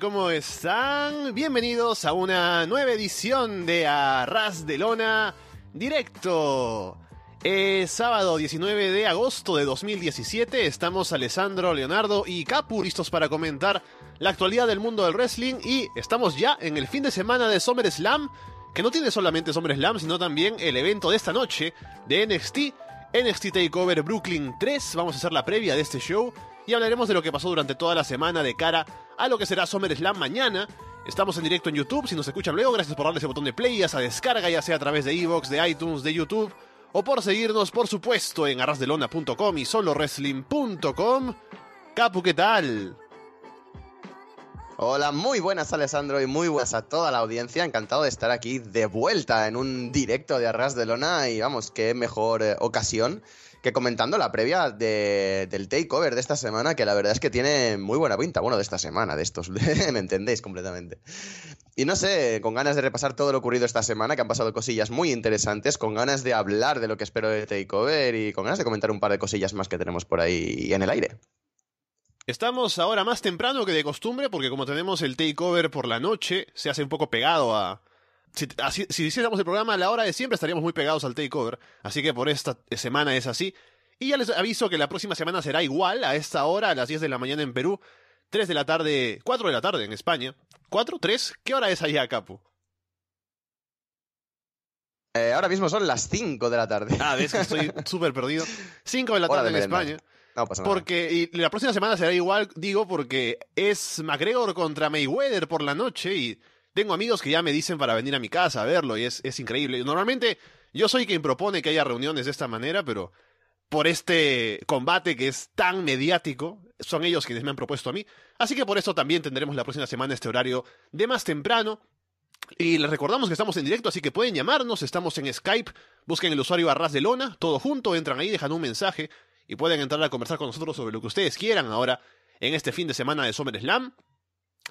¿cómo están? Bienvenidos a una nueva edición de Arras de Lona Directo. Es sábado 19 de agosto de 2017. Estamos Alessandro, Leonardo y Capu listos para comentar la actualidad del mundo del wrestling. Y estamos ya en el fin de semana de SummerSlam, que no tiene solamente SummerSlam, sino también el evento de esta noche de NXT. NXT Takeover Brooklyn 3. Vamos a hacer la previa de este show y hablaremos de lo que pasó durante toda la semana de cara a lo que será SummerSlam mañana. Estamos en directo en YouTube, si nos escuchan luego, gracias por darle ese botón de play, esa descarga, ya sea a través de Evox, de iTunes, de YouTube, o por seguirnos, por supuesto, en arrasdelona.com y solowrestling.com. Capu, ¿qué tal? Hola, muy buenas Alessandro y muy buenas a toda la audiencia. Encantado de estar aquí de vuelta en un directo de Arras de Lona y vamos, qué mejor eh, ocasión que comentando la previa de, del takeover de esta semana, que la verdad es que tiene muy buena pinta. Bueno, de esta semana, de estos, me entendéis completamente. Y no sé, con ganas de repasar todo lo ocurrido esta semana, que han pasado cosillas muy interesantes, con ganas de hablar de lo que espero de takeover y con ganas de comentar un par de cosillas más que tenemos por ahí en el aire. Estamos ahora más temprano que de costumbre, porque como tenemos el takeover por la noche, se hace un poco pegado a, si, si hiciéramos el programa a la hora de siempre estaríamos muy pegados al takeover, así que por esta semana es así. Y ya les aviso que la próxima semana será igual, a esta hora, a las 10 de la mañana en Perú, 3 de la tarde, 4 de la tarde en España. ¿4? ¿3? ¿Qué hora es allá, Capu? Eh, ahora mismo son las 5 de la tarde. Ah, ves que estoy súper perdido. 5 de la tarde en España. Porque la próxima semana será igual, digo, porque es McGregor contra Mayweather por la noche y tengo amigos que ya me dicen para venir a mi casa a verlo y es, es increíble. Normalmente yo soy quien propone que haya reuniones de esta manera, pero por este combate que es tan mediático, son ellos quienes me han propuesto a mí. Así que por eso también tendremos la próxima semana este horario de más temprano. Y les recordamos que estamos en directo, así que pueden llamarnos, estamos en Skype, busquen el usuario Arras de Lona, todo junto, entran ahí, dejan un mensaje y pueden entrar a conversar con nosotros sobre lo que ustedes quieran ahora en este fin de semana de SummerSlam.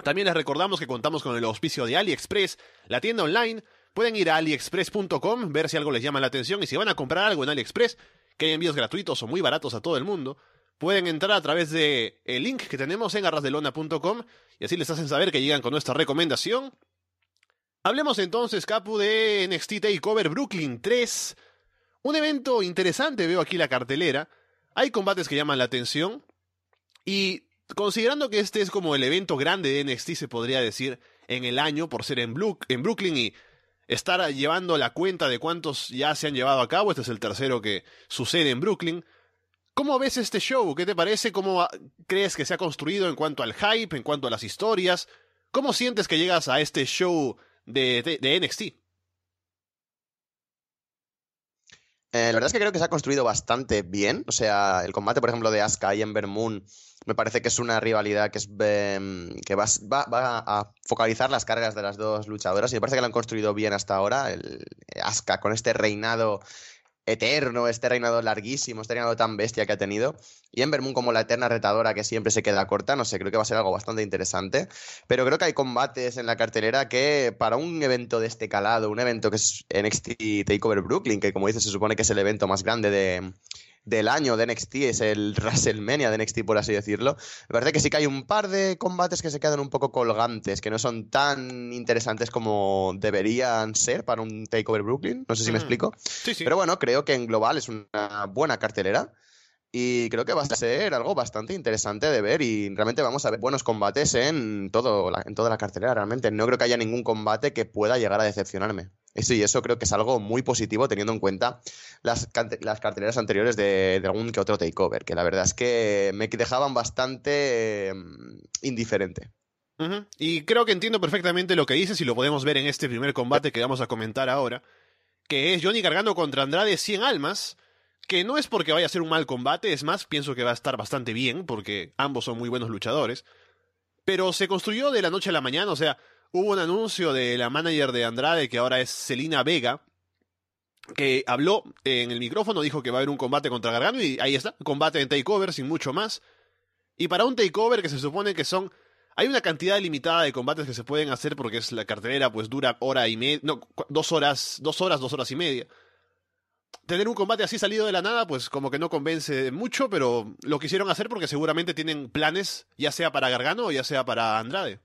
También les recordamos que contamos con el auspicio de AliExpress, la tienda online. Pueden ir a aliexpress.com, ver si algo les llama la atención y si van a comprar algo en AliExpress, que hay envíos gratuitos o muy baratos a todo el mundo, pueden entrar a través de el link que tenemos en arrasdelona.com y así les hacen saber que llegan con nuestra recomendación. Hablemos entonces, Capu, de NXT TakeOver Brooklyn 3. Un evento interesante, veo aquí la cartelera. Hay combates que llaman la atención. Y considerando que este es como el evento grande de NXT, se podría decir, en el año, por ser en, en Brooklyn y estar llevando la cuenta de cuántos ya se han llevado a cabo, este es el tercero que sucede en Brooklyn. ¿Cómo ves este show? ¿Qué te parece? ¿Cómo crees que se ha construido en cuanto al hype, en cuanto a las historias? ¿Cómo sientes que llegas a este show de, de, NXT? Eh, la verdad es que creo que se ha construido bastante bien. O sea, el combate, por ejemplo, de Asuka y Ember Moon me parece que es una rivalidad que, es, em, que va, a focalizar las cargas de las dos luchadoras y me parece que lo han construido bien hasta ahora. El Asuka con este reinado eterno, este reinado larguísimo, este reinado tan bestia que ha tenido. Y Ember Moon como la eterna retadora que siempre se queda corta, no sé, creo que va a ser algo bastante interesante. Pero creo que hay combates en la cartelera que para un evento de este calado, un evento que es NXT Takeover Brooklyn, que como dices se supone que es el evento más grande de, del año de NXT, es el WrestleMania de NXT, por así decirlo. Me parece que sí que hay un par de combates que se quedan un poco colgantes, que no son tan interesantes como deberían ser para un Takeover Brooklyn. No sé si me explico. Sí, sí. Pero bueno, creo que en global es una buena cartelera. Y creo que va a ser algo bastante interesante de ver y realmente vamos a ver buenos combates en, todo en toda la cartelera. Realmente no creo que haya ningún combate que pueda llegar a decepcionarme. Sí, eso creo que es algo muy positivo teniendo en cuenta las, las carteleras anteriores de, algún que otro takeover, que la verdad es que me dejaban bastante em, indiferente. Y creo que entiendo perfectamente lo que dices y lo podemos ver en este primer combate que vamos a comentar ahora, que es Johnny cargando contra Andrade 100 almas, que no es porque vaya a ser un mal combate, es más, pienso que va a estar bastante bien, porque ambos son muy buenos luchadores, pero se construyó de la noche a la mañana, o sea, hubo un anuncio de la manager de Andrade, que ahora es Celina Vega, que habló en el micrófono, dijo que va a haber un combate contra Gargano y ahí está, combate en takeover sin mucho más. Y para un takeover que se supone que son... Hay una cantidad limitada de combates que se pueden hacer porque es la cartelera, pues dura hora y media, no, dos horas, dos horas, dos horas y media. tener un combate así salido de la nada, pues como que no convence mucho, pero lo quisieron hacer porque seguramente tienen planes, ya sea para Gargano o ya sea para Andrade.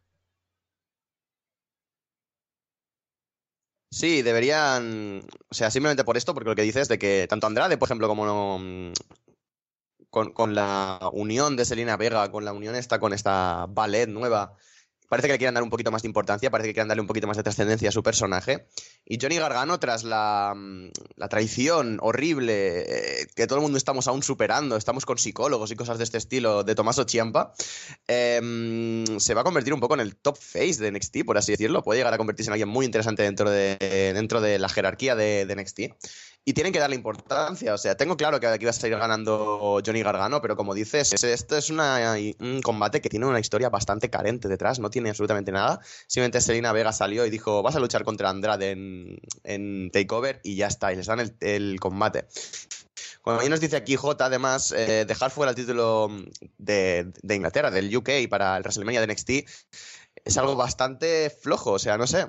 Sí, deberían. O sea, simplemente por esto, porque lo que dices de que tanto Andrade, por ejemplo, como mm, con, la unión de Selena Vega, con la unión esta, con esta ballet nueva, parece que le quieren dar un poquito más de importancia, parece que quieren darle un poquito más de trascendencia a su personaje. Y Johnny Gargano, tras la, mm, traición horrible eh, que todo el mundo estamos aún superando, estamos con psicólogos y cosas de este estilo de Tomaso Chiampa, eh, se va a convertir un poco en el top face de NXT, por así decirlo. Puede llegar a convertirse en alguien muy interesante dentro de, dentro de la jerarquía de, de NXT y tienen que darle importancia. O sea, tengo claro que aquí va a salir ganando Johnny Gargano, pero como dices, esto es un combate que tiene una historia bastante carente detrás, no tiene absolutamente nada. Simplemente Selena Vega salió y dijo, vas a luchar contra Andrade en, Takeover y ya está, y les dan el, combate. Como bien nos dice aquí J, además, eh, dejar fuera el título de, de Inglaterra, del UK, para el WrestleMania de NXT, es algo bastante flojo, o sea, no sé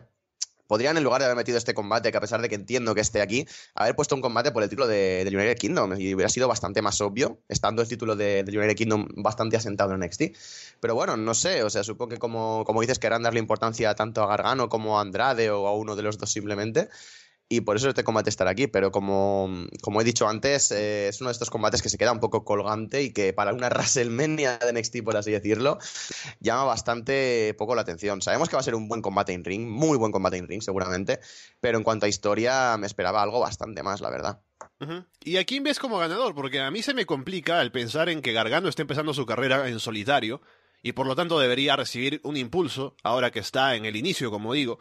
podrían, en lugar de haber metido este combate, que a pesar de que entiendo que esté aquí, haber puesto un combate por el título de, del United Kingdom y hubiera sido bastante más obvio, estando el título de, del United Kingdom bastante asentado en NXT. Pero bueno, no sé, o sea, supongo que como, como dices, querrán darle importancia tanto a Gargano como a Andrade o a uno de los dos simplemente y por eso este combate estará aquí. Pero como, como he dicho antes, eh, es uno de estos combates que se queda un poco colgante y que para una WrestleMania de NXT, por así decirlo, llama bastante poco la atención. Sabemos que va a ser un buen combate en ring, muy buen combate en ring seguramente, pero en cuanto a historia me esperaba algo bastante más, la verdad. ¿Y a quién ves como ganador? Porque a mí se me complica el pensar en que Gargano está empezando su carrera en solitario y por lo tanto debería recibir un impulso ahora que está en el inicio, como digo.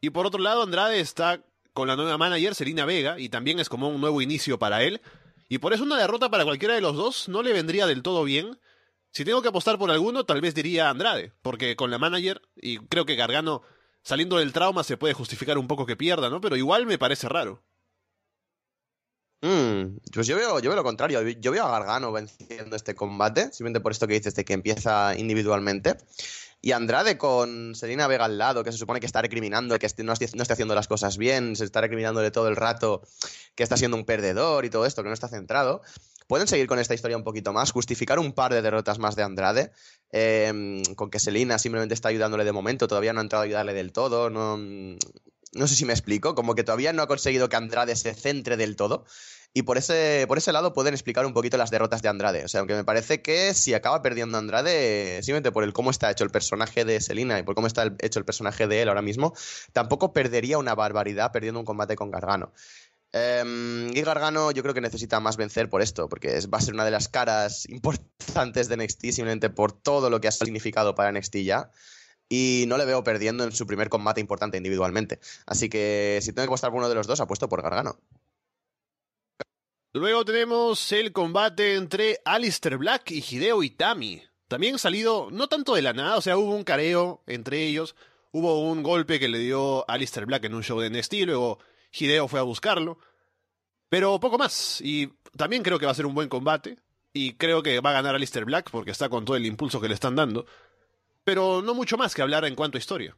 Y por otro lado, Andrade está con la nueva manager, Serena Vega, y también es como un nuevo inicio para él. Y por eso una derrota para cualquiera de los dos no le vendría del todo bien. Si tengo que apostar por alguno, tal vez diría Andrade, porque con la manager, y creo que Gargano, saliendo del trauma, se puede justificar un poco que pierda, ¿no? Pero igual me parece raro. Mm, pues yo veo, yo veo lo contrario. Yo veo a Gargano venciendo este combate, simplemente por esto que dices de que empieza individualmente. Y Andrade con Selena Vega al lado, que se supone que está recriminando, que no, esté haciendo las cosas bien, se está recriminándole todo el rato que está siendo un perdedor y todo esto, que no está centrado. Pueden seguir con esta historia un poquito más, justificar un par de derrotas más de Andrade, em, con que Selena simplemente está ayudándole de momento, todavía no ha entrado a ayudarle del todo, no, no sé si me explico, como que todavía no ha conseguido que Andrade se centre del todo. Y por ese, por ese lado pueden explicar un poquito las derrotas de Andrade. O sea, aunque me parece que si acaba perdiendo Andrade, simplemente por el cómo está hecho el personaje de Selina y por cómo está hecho el personaje de él ahora mismo, tampoco perdería una barbaridad perdiendo un combate con Gargano. Eh, y Gargano yo creo que necesita más vencer por esto, porque va a ser una de las caras importantes de NXT simplemente por todo lo que ha significado para NXT ya y no le veo perdiendo en su primer combate importante individualmente. Así que si tengo que apostar uno de los dos, apuesto por Gargano. Luego tenemos el combate entre Alistair Black y Hideo Itami. También salido no tanto de la nada, o sea, hubo un careo entre ellos, hubo un golpe que le dio Alistair Black en un show de NXT, luego Hideo fue a buscarlo, pero poco más. Y también creo que va a ser un buen combate, y creo que va a ganar Alistair Black porque está con todo el impulso que le están dando, pero no mucho más que hablar en cuanto a historia.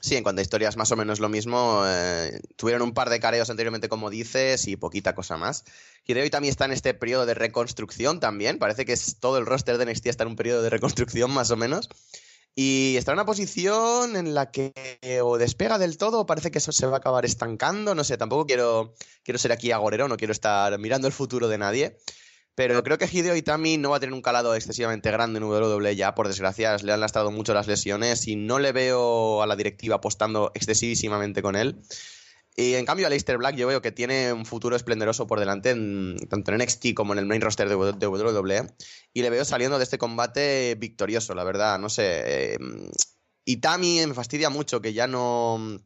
Sí, en cuanto a historias más o menos lo mismo. Eh, tuvieron un par de careos anteriormente, como dices, y poquita cosa más. Hideo también está en este periodo de reconstrucción también. Parece que es todo el roster de NXT está en un periodo de reconstrucción más o menos. Y está en una posición en la que o despega del todo o parece que eso se va a acabar estancando. No sé, tampoco quiero, quiero ser aquí agorero, no quiero estar mirando el futuro de nadie. Pero creo que Hideo Itami no va a tener un calado excesivamente grande en WWE ya, por desgracia, le han lastrado mucho las lesiones y no le veo a la directiva apostando excesivísimamente con él. Y en cambio a Leicester Black yo veo que tiene un futuro esplendoroso por delante, tanto en NXT como en el main roster de, WWE. Y le veo saliendo de este combate victorioso, la verdad. No sé. Eh, Itami me fastidia mucho que ya no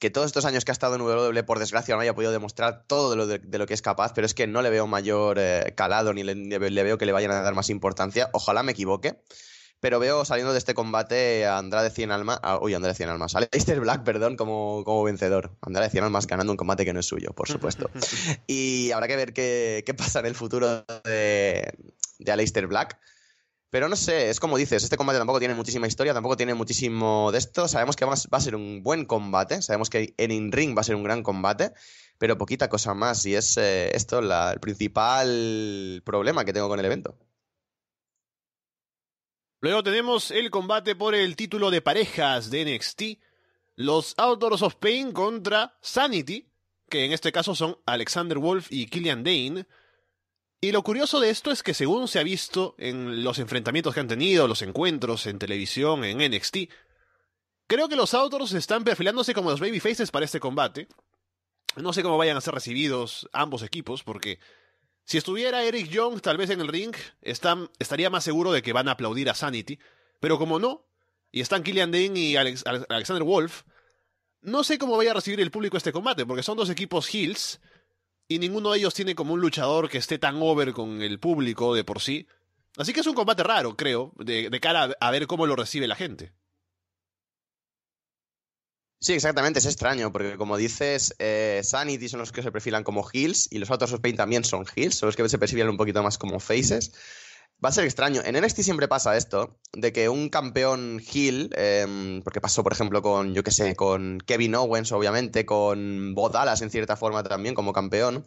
que todos estos años que ha estado en WWE, por desgracia, no haya podido demostrar todo de lo, que es capaz, pero es que no le veo mayor eh, calado ni le, veo que le vayan a dar más importancia. Ojalá me equivoque. Pero veo saliendo de este combate a Andrade 100 Almas. uy, Andrade 100 Almas. A Leicester Black, perdón, como, como vencedor. Andrade 100 Almas ganando un combate que no es suyo, por supuesto. y habrá que ver qué, qué pasa en el futuro de, de Aleister Black. Pero no sé, es como dices, este combate tampoco tiene muchísima historia, tampoco tiene muchísimo de esto. Sabemos que va a ser un buen combate, sabemos que en in-ring va a ser un gran combate, pero poquita cosa más. Y es eh, esto el principal problema que tengo con el evento. Luego tenemos el combate por el título de parejas de NXT. Los Outdoors of Pain contra Sanity, que en este caso son Alexander Wolf y Killian Dane. Y lo curioso de esto es que según se ha visto en los enfrentamientos que han tenido, los encuentros en televisión, en NXT, creo que los Outdoors están perfilándose como los babyfaces para este combate. No sé cómo vayan a ser recibidos ambos equipos, porque si estuviera Eric Young tal vez en el ring, estaría más seguro de que van a aplaudir a Sanity. Pero como no, y están Killian Dane y Alexander Wolf, no sé cómo vaya a recibir el público este combate, porque son dos equipos heels y ninguno de ellos tiene como un luchador que esté tan over con el público de por sí. Así que es un combate raro, creo, de, cara a, ver cómo lo recibe la gente. Sí, exactamente, es extraño, porque como dices, eh, Sanity son los que se perfilan como heels y los otros Pain también son heels, son los que se perciben un poquito más como faces. Va a ser extraño. En NXT siempre pasa esto, de que un campeón heel, em, porque pasó, por ejemplo, con, yo qué sé, con Kevin Owens, obviamente, con Bo Dallas en cierta forma también como campeón.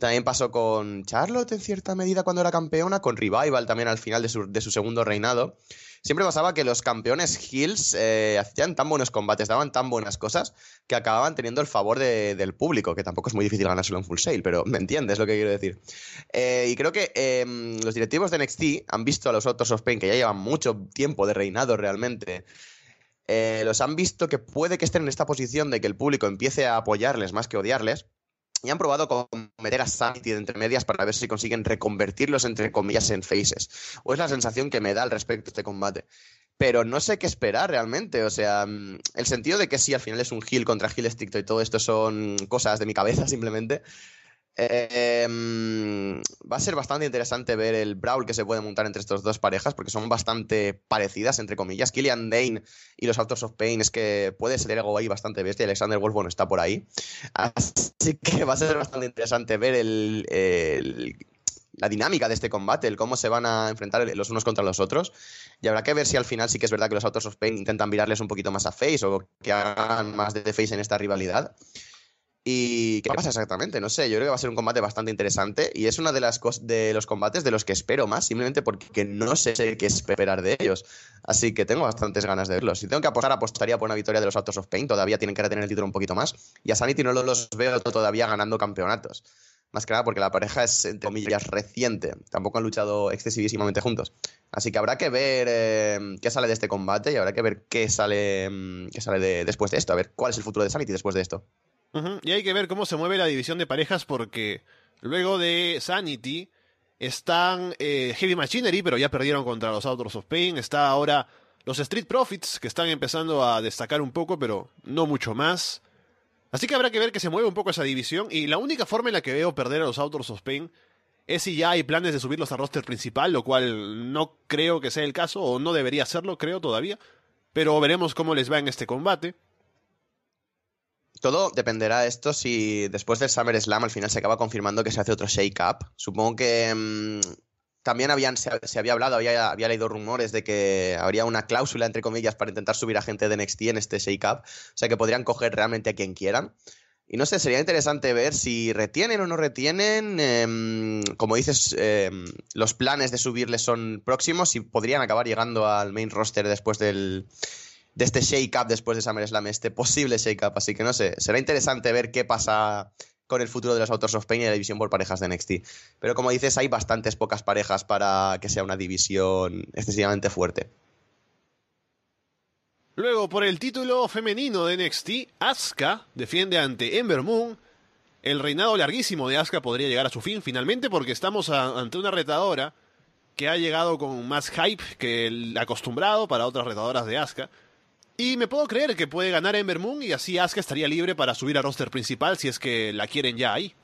También pasó con Charlotte en cierta medida cuando era campeona, con Revival también al final de su, de su segundo reinado siempre pasaba que los campeones Hills eh, hacían tan buenos combates, daban tan buenas cosas, que acababan teniendo el favor del público, que tampoco es muy difícil ganárselo en full sale, pero me entiendes lo que quiero decir. Eh, y creo que em, los directivos de NXT han visto a los otros of Pain, que ya llevan mucho tiempo de reinado realmente. Eh, los han visto que puede que estén en esta posición de que el público empiece a apoyarles más que odiarles y han probado con meter a Sanity entre medias para ver si consiguen reconvertirlos entre comillas en faces. O es la sensación que me da al respecto de este combate. Pero no sé qué esperar realmente. O sea, mm, el sentido de que sí, al final es un heal contra heal estricto y todo esto son cosas de mi cabeza simplemente. Em, va a ser bastante interesante ver el brawl que se puede montar entre estas dos parejas, porque son bastante parecidas, entre comillas. Killian Dane y los Autos of Pain es que puede ser algo ahí bastante bestia. Alexander Wolf, bueno, está por ahí. Así que va a ser bastante interesante ver el, la dinámica de este combate, el cómo se van a enfrentar los unos contra los otros. Y habrá que ver si al final sí que es verdad que los Autos of Pain intentan virarles un poquito más a Face o que hagan más de Face en esta rivalidad. ¿Y qué pasa exactamente? No sé, yo creo que va a ser un combate bastante interesante y es uno de, las de los combates de los que espero más, simplemente porque no sé qué esperar de ellos. Así que tengo bastantes ganas de verlos. Si tengo que apostar, apostaría por una victoria de los Autos of Pain, todavía tienen que retener el título un poquito más. Y a Sanity no los veo todavía ganando campeonatos. Más que nada porque la pareja es, entre comillas, reciente. Tampoco han luchado excesivísimamente juntos. Así que habrá que ver eh, qué sale de este combate y habrá que ver qué sale, mm, qué sale después de esto. A ver cuál es el futuro de Sanity después de esto. Y hay que ver cómo se mueve la división de parejas porque luego de Sanity están eh, Heavy Machinery, pero ya perdieron contra los Outdoors of Pain. Está ahora los Street Profits, que están empezando a destacar un poco, pero no mucho más. Así que habrá que ver que se mueve un poco esa división. Y la única forma en la que veo perder a los Outdoors of Pain es si ya hay planes de subirlos al roster principal, lo cual no creo que sea el caso, o no debería serlo, creo todavía. Pero veremos cómo les va en este combate. Todo dependerá de esto si después del Summer Slam al final se acaba confirmando que se hace otro shake-up. Supongo que mm, también habían, se, había hablado, había, leído rumores de que habría una cláusula, entre comillas, para intentar subir a gente de NXT en este shake-up. O sea que podrían coger realmente a quien quieran. Y no sé, sería interesante ver si retienen o no retienen. Em, como dices, em, los planes de subirles son próximos y podrían acabar llegando al main roster después del, de este shake-up después de SummerSlam, este posible shake-up. Así que no sé, será interesante ver qué pasa con el futuro de los Autos of Pain y la división por parejas de NXT. Pero como dices, hay bastantes pocas parejas para que sea una división excesivamente fuerte. Luego, por el título femenino de NXT, Asuka defiende ante Ember Moon. El reinado larguísimo de Asuka podría llegar a su fin finalmente porque estamos ante una retadora que ha llegado con más hype que el acostumbrado para otras retadoras de Asuka. Y me puedo creer que puede ganar Ember Moon y así Asuka estaría libre para subir al roster principal si es que la quieren ya ahí.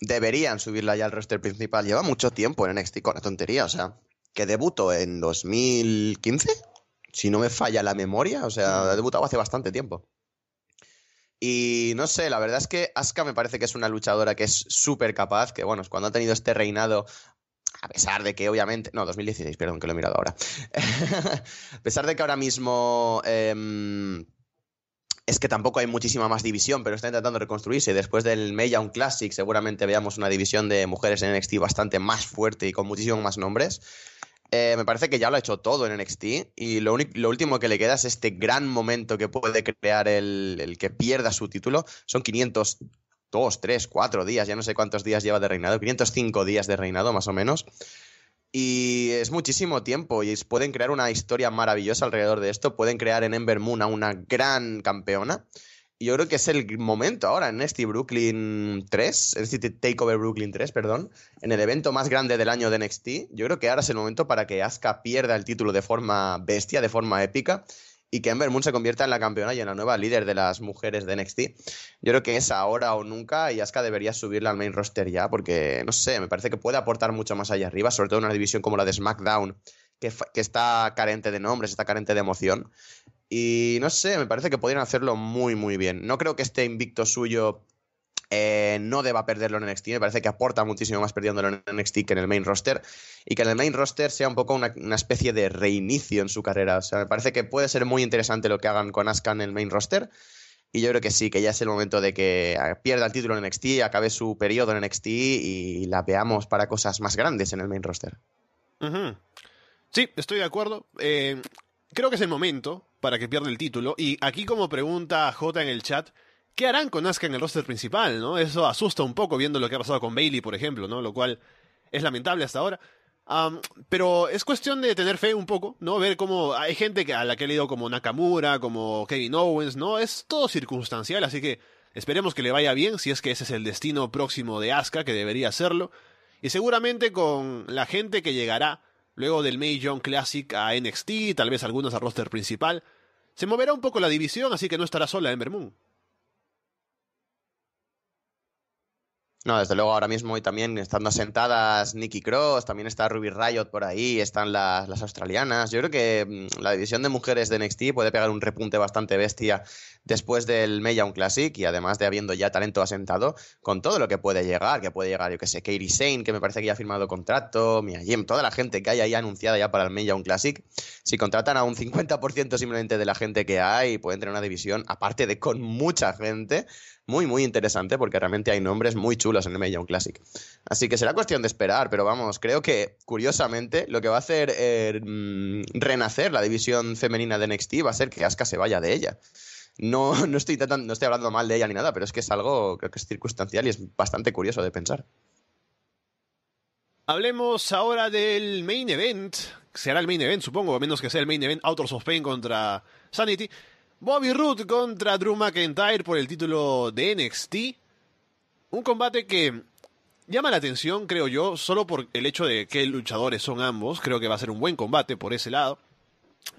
Deberían subirla ya al roster principal. Lleva mucho tiempo en NXT con la tontería, o sea, que debutó en 2015, si no me falla la memoria, o sea, ha debutado hace bastante tiempo. Y no sé, la verdad es que Asuka me parece que es una luchadora que es súper capaz, que bueno, cuando ha tenido este reinado a pesar de que obviamente... No, 2016, perdón, que lo he mirado ahora. a pesar de que ahora mismo... Em, es que tampoco hay muchísima más división, pero está intentando reconstruirse. Después del Young Classic, seguramente veamos una división de mujeres en NXT bastante más fuerte y con muchísimos más nombres. Eh, me parece que ya lo ha hecho todo en NXT y lo, último que le queda es este gran momento que puede crear el, el que pierda su título. Son 502, 3, 4 días, ya no sé cuántos días lleva de reinado, 505 días de reinado más o menos. Y es muchísimo tiempo y pueden crear una historia maravillosa alrededor de esto. Pueden crear en Ember Moon a una gran campeona. Y yo creo que es el momento ahora en NXT Brooklyn 3, NXT Takeover Brooklyn 3, perdón, en el evento más grande del año de NXT. Yo creo que ahora es el momento para que Asuka pierda el título de forma bestia, de forma épica, y que Ember Moon se convierta en la campeona y en la nueva líder de las mujeres de NXT. Yo creo que es ahora o nunca y Asuka debería subirla al main roster ya porque, no sé, me parece que puede aportar mucho más allá arriba, sobre todo en una división como la de SmackDown, que, que está carente de nombres, está carente de emoción. Y no sé, me parece que podrían hacerlo muy, muy bien. No creo que este invicto suyo eh, no deba perderlo en NXT. Me parece que aporta muchísimo más perdiéndolo en NXT que en el main roster. Y que en el main roster sea un poco una, especie de reinicio en su carrera. O sea, me parece que puede ser muy interesante lo que hagan con Asuka en el main roster. Y yo creo que sí, que ya es el momento de que pierda el título en NXT, acabe su periodo en NXT y la veamos para cosas más grandes en el main roster. Sí, estoy de acuerdo. Eh, creo que es el momento para que pierda el título. Y aquí como pregunta J en el chat, ¿Qué harán con Asuka en el roster principal, no? Eso asusta un poco viendo lo que ha pasado con Bailey, por ejemplo, ¿no? Lo cual es lamentable hasta ahora. pero es cuestión de tener fe un poco, ¿no? Ver cómo hay gente a la que he leído como Nakamura, como Kevin Owens, ¿no? Es todo circunstancial, así que esperemos que le vaya bien, si es que ese es el destino próximo de Asuka, que debería serlo. Y seguramente con la gente que llegará luego del May Young Classic a NXT, tal vez algunos al roster principal, se moverá un poco la división, así que no estará sola en Moon. No, desde luego ahora mismo y también estando sentadas Nikki Cross, también está Ruby Riot por ahí, están las, australianas. Yo creo que mm, la división de mujeres de NXT puede pegar un repunte bastante bestia después del Young Classic y además de habiendo ya talento asentado con todo lo que puede llegar, que puede llegar, yo que sé, Katie Sane, que me parece que ya ha firmado contrato, Mia Jim, toda la gente que hay ahí anunciada ya para el Young Classic. Si contratan a un 50% simplemente de la gente que hay, pueden tener una división, aparte de con mucha gente, muy, muy interesante porque realmente hay nombres muy chulos en el Young Classic. Así que será cuestión de esperar, pero vamos, creo que curiosamente lo que va a hacer eh, mm, renacer la división femenina de NXT va a ser que Asuka se vaya de ella. No, no, estoy no estoy hablando mal de ella ni nada, pero es que es algo creo que es circunstancial y es bastante curioso de pensar. Hablemos ahora del main event. Será el main event, supongo, a menos que sea el main event Autos of Pain contra Sanity. Bobby Roode contra Drew McIntyre por el título de NXT. Un combate que llama la atención, creo yo, solo por el hecho de que luchadores son ambos. Creo que va a ser un buen combate por ese lado.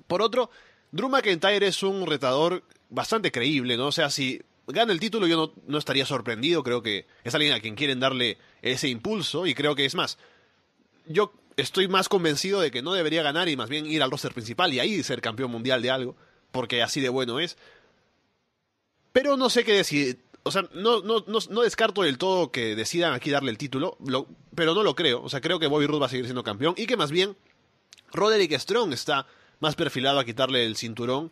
Por otro, Drew McIntyre es un retador bastante creíble, ¿no? O sea, si gana el título yo no, no, estaría sorprendido. Creo que es alguien a quien quieren darle ese impulso y creo que es más. Yo estoy más convencido de que no debería ganar y más bien ir al roster principal y ahí ser campeón mundial de algo porque así de bueno es. Pero no sé qué decir. O sea, no, no, no, descarto del todo que decidan aquí darle el título, pero no lo creo. O sea, creo que Bobby Roode va a seguir siendo campeón y que más bien Roderick Strong está más perfilado a quitarle el cinturón.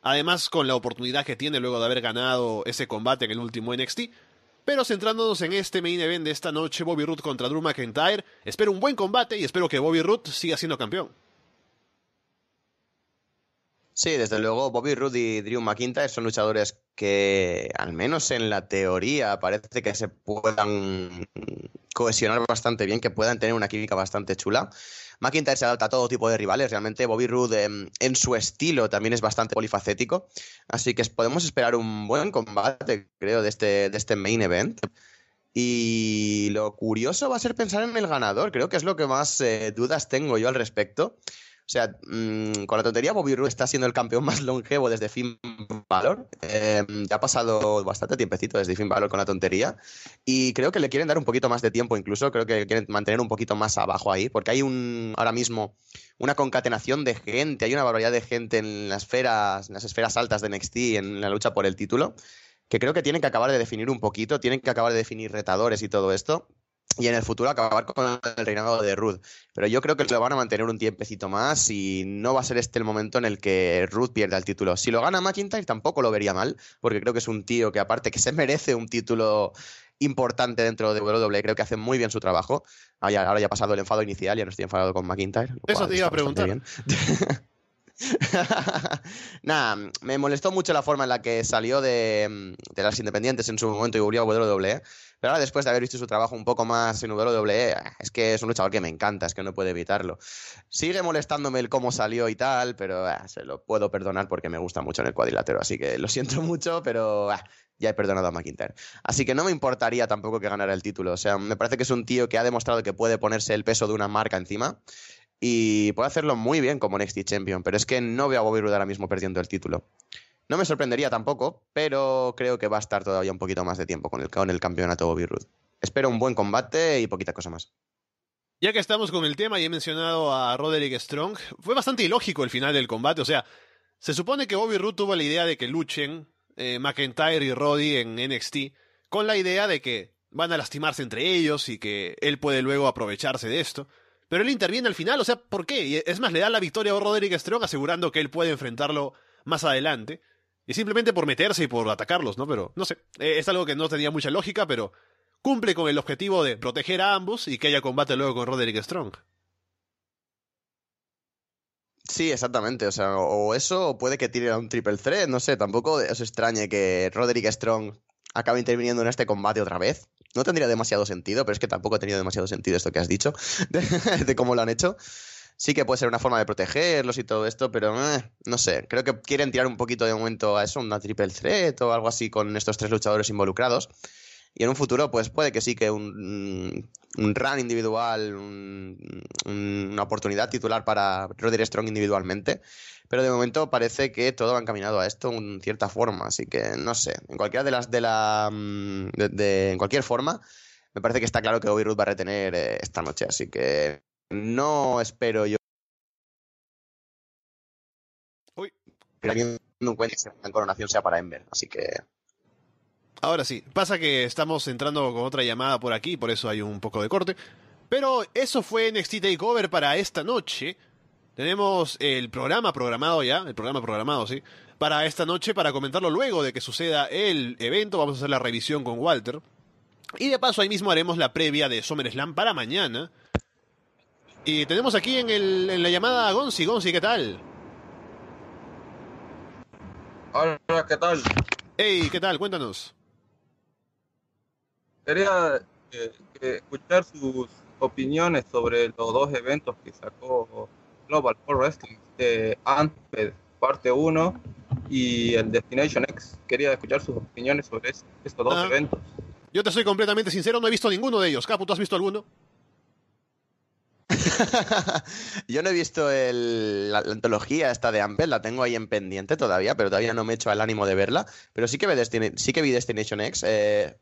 Además, con la oportunidad que tiene luego de haber ganado ese combate en el último NXT. Pero centrándonos en este main event de esta noche, Bobby Roode contra Drew McIntyre, espero un buen combate y espero que Bobby Roode siga siendo campeón. Sí, desde luego Bobby Roode y Drew McIntyre son luchadores que, al menos en la teoría, parece que se puedan cohesionar bastante bien, que puedan tener una química bastante chula. McIntyre se adapta a todo tipo de rivales, realmente Bobby Roode em, en, su estilo también es bastante polifacético, así que podemos esperar un buen combate, creo, de este, de este main event. Y lo curioso va a ser pensar en el ganador, creo que es lo que más eh, dudas tengo yo al respecto. O sea, mm, con la tontería, Bobby Roode está siendo el campeón más longevo desde Finn Balor. Eh, ya ha pasado bastante tiempecito desde Finn Balor con la tontería. Y creo que le quieren dar un poquito más de tiempo, incluso. Creo que quieren mantener un poquito más abajo ahí, porque hay un ahora mismo una concatenación de gente, hay una barbaridad de gente en las esferas, en las esferas altas de NXT, en la lucha por el título, que creo que tienen que acabar de definir un poquito, tienen que acabar de definir retadores y todo esto. Y en el futuro acabar con el reinado de Ruth. Pero yo creo que lo van a mantener un tiempecito más y no va a ser este el momento en el que Ruth pierda el título. Si lo gana McIntyre tampoco lo vería mal, porque creo que es un tío que aparte que se merece un título importante dentro de WWE, creo que hace muy bien su trabajo. Ahora ya, ahora ya ha pasado el enfado inicial, ya no estoy enfadado con McIntyre. Eso te iba a preguntar. Nada, me molestó mucho la forma en la que salió de, de las independientes en su momento y volvió a WWE. Pero ahora, después de haber visto su trabajo un poco más en WWE, es que es un luchador que me encanta, es que no puede evitarlo. Sigue molestándome el cómo salió y tal, pero ah, se lo puedo perdonar porque me gusta mucho en el cuadrilátero. Así que lo siento mucho, pero ah, ya he perdonado a McIntyre. Así que no me importaría tampoco que ganara el título. O sea, me parece que es un tío que ha demostrado que puede ponerse el peso de una marca encima y puede hacerlo muy bien como NXT Champion, pero es que no veo a Bobby Roode ahora mismo perdiendo el título. No me sorprendería tampoco, pero creo que va a estar todavía un poquito más de tiempo con el, con el campeonato Bobby Roode. Espero un buen combate y poquita cosa más. Ya que estamos con el tema y he mencionado a Roderick Strong, fue bastante ilógico el final del combate. O sea, se supone que Bobby Roode tuvo la idea de que luchen eh, McIntyre y Roddy en NXT con la idea de que van a lastimarse entre ellos y que él puede luego aprovecharse de esto. Pero él interviene al final, o sea, ¿por qué? Es más, le da la victoria a Roderick Strong asegurando que él puede enfrentarlo más adelante. Y simplemente por meterse y por atacarlos, ¿no? Pero, no sé, eh, es algo que no tenía mucha lógica, pero cumple con el objetivo de proteger a ambos y que haya combate luego con Roderick Strong. Sí, exactamente. O sea, o eso, o puede que tire a un triple threat, no sé, tampoco os extrañe que Roderick Strong acabe interviniendo en este combate otra vez. No tendría demasiado sentido, pero es que tampoco ha tenido demasiado sentido esto que has dicho, de cómo lo han hecho sí que puede ser una forma de protegerlos y todo esto, pero eh, no sé, creo que quieren tirar un poquito de momento a eso, una triple threat o algo así con estos tres luchadores involucrados. Y en un futuro, pues puede que sí que un, un run individual, una oportunidad titular para Roderick Strong individualmente. Pero de momento parece que todo va encaminado a esto en cierta forma. Así que no sé. En cualquiera de las de la. Mm, en cualquier forma, me parece que está claro que Bobby Roode va a retener eh, esta noche. Así que no espero yo. Uy. Pero teniendo en cuenta que la coronación sea para Ember, así que. Ahora sí, pasa que estamos entrando con otra llamada por aquí, por eso hay un poco de corte. Pero eso fue NXT Takeover para esta noche. Tenemos el programa programado ya, el programa programado, sí, para esta noche, para comentarlo luego de que suceda el evento. Vamos a hacer la revisión con Walter. Y de paso ahí mismo haremos la previa de SummerSlam para mañana. Y tenemos aquí en, el, en la llamada a Gonzi. Gonzi, ¿qué tal? Hola, ¿qué tal? Hey, ¿qué tal? Cuéntanos. Quería eh, escuchar sus opiniones sobre los dos eventos que sacó Global Pro Wrestling, de Antped, parte 1 y el Destination X. Quería escuchar sus opiniones sobre estos dos ah. eventos. Yo te soy completamente sincero, no he visto ninguno de ellos. Capu, ¿tú has visto alguno? Yo no he visto la, antología esta de Ampel, la tengo ahí en pendiente todavía, pero todavía no me he hecho el ánimo de verla. Pero sí que, vi, sí que vi Destination X. Eh...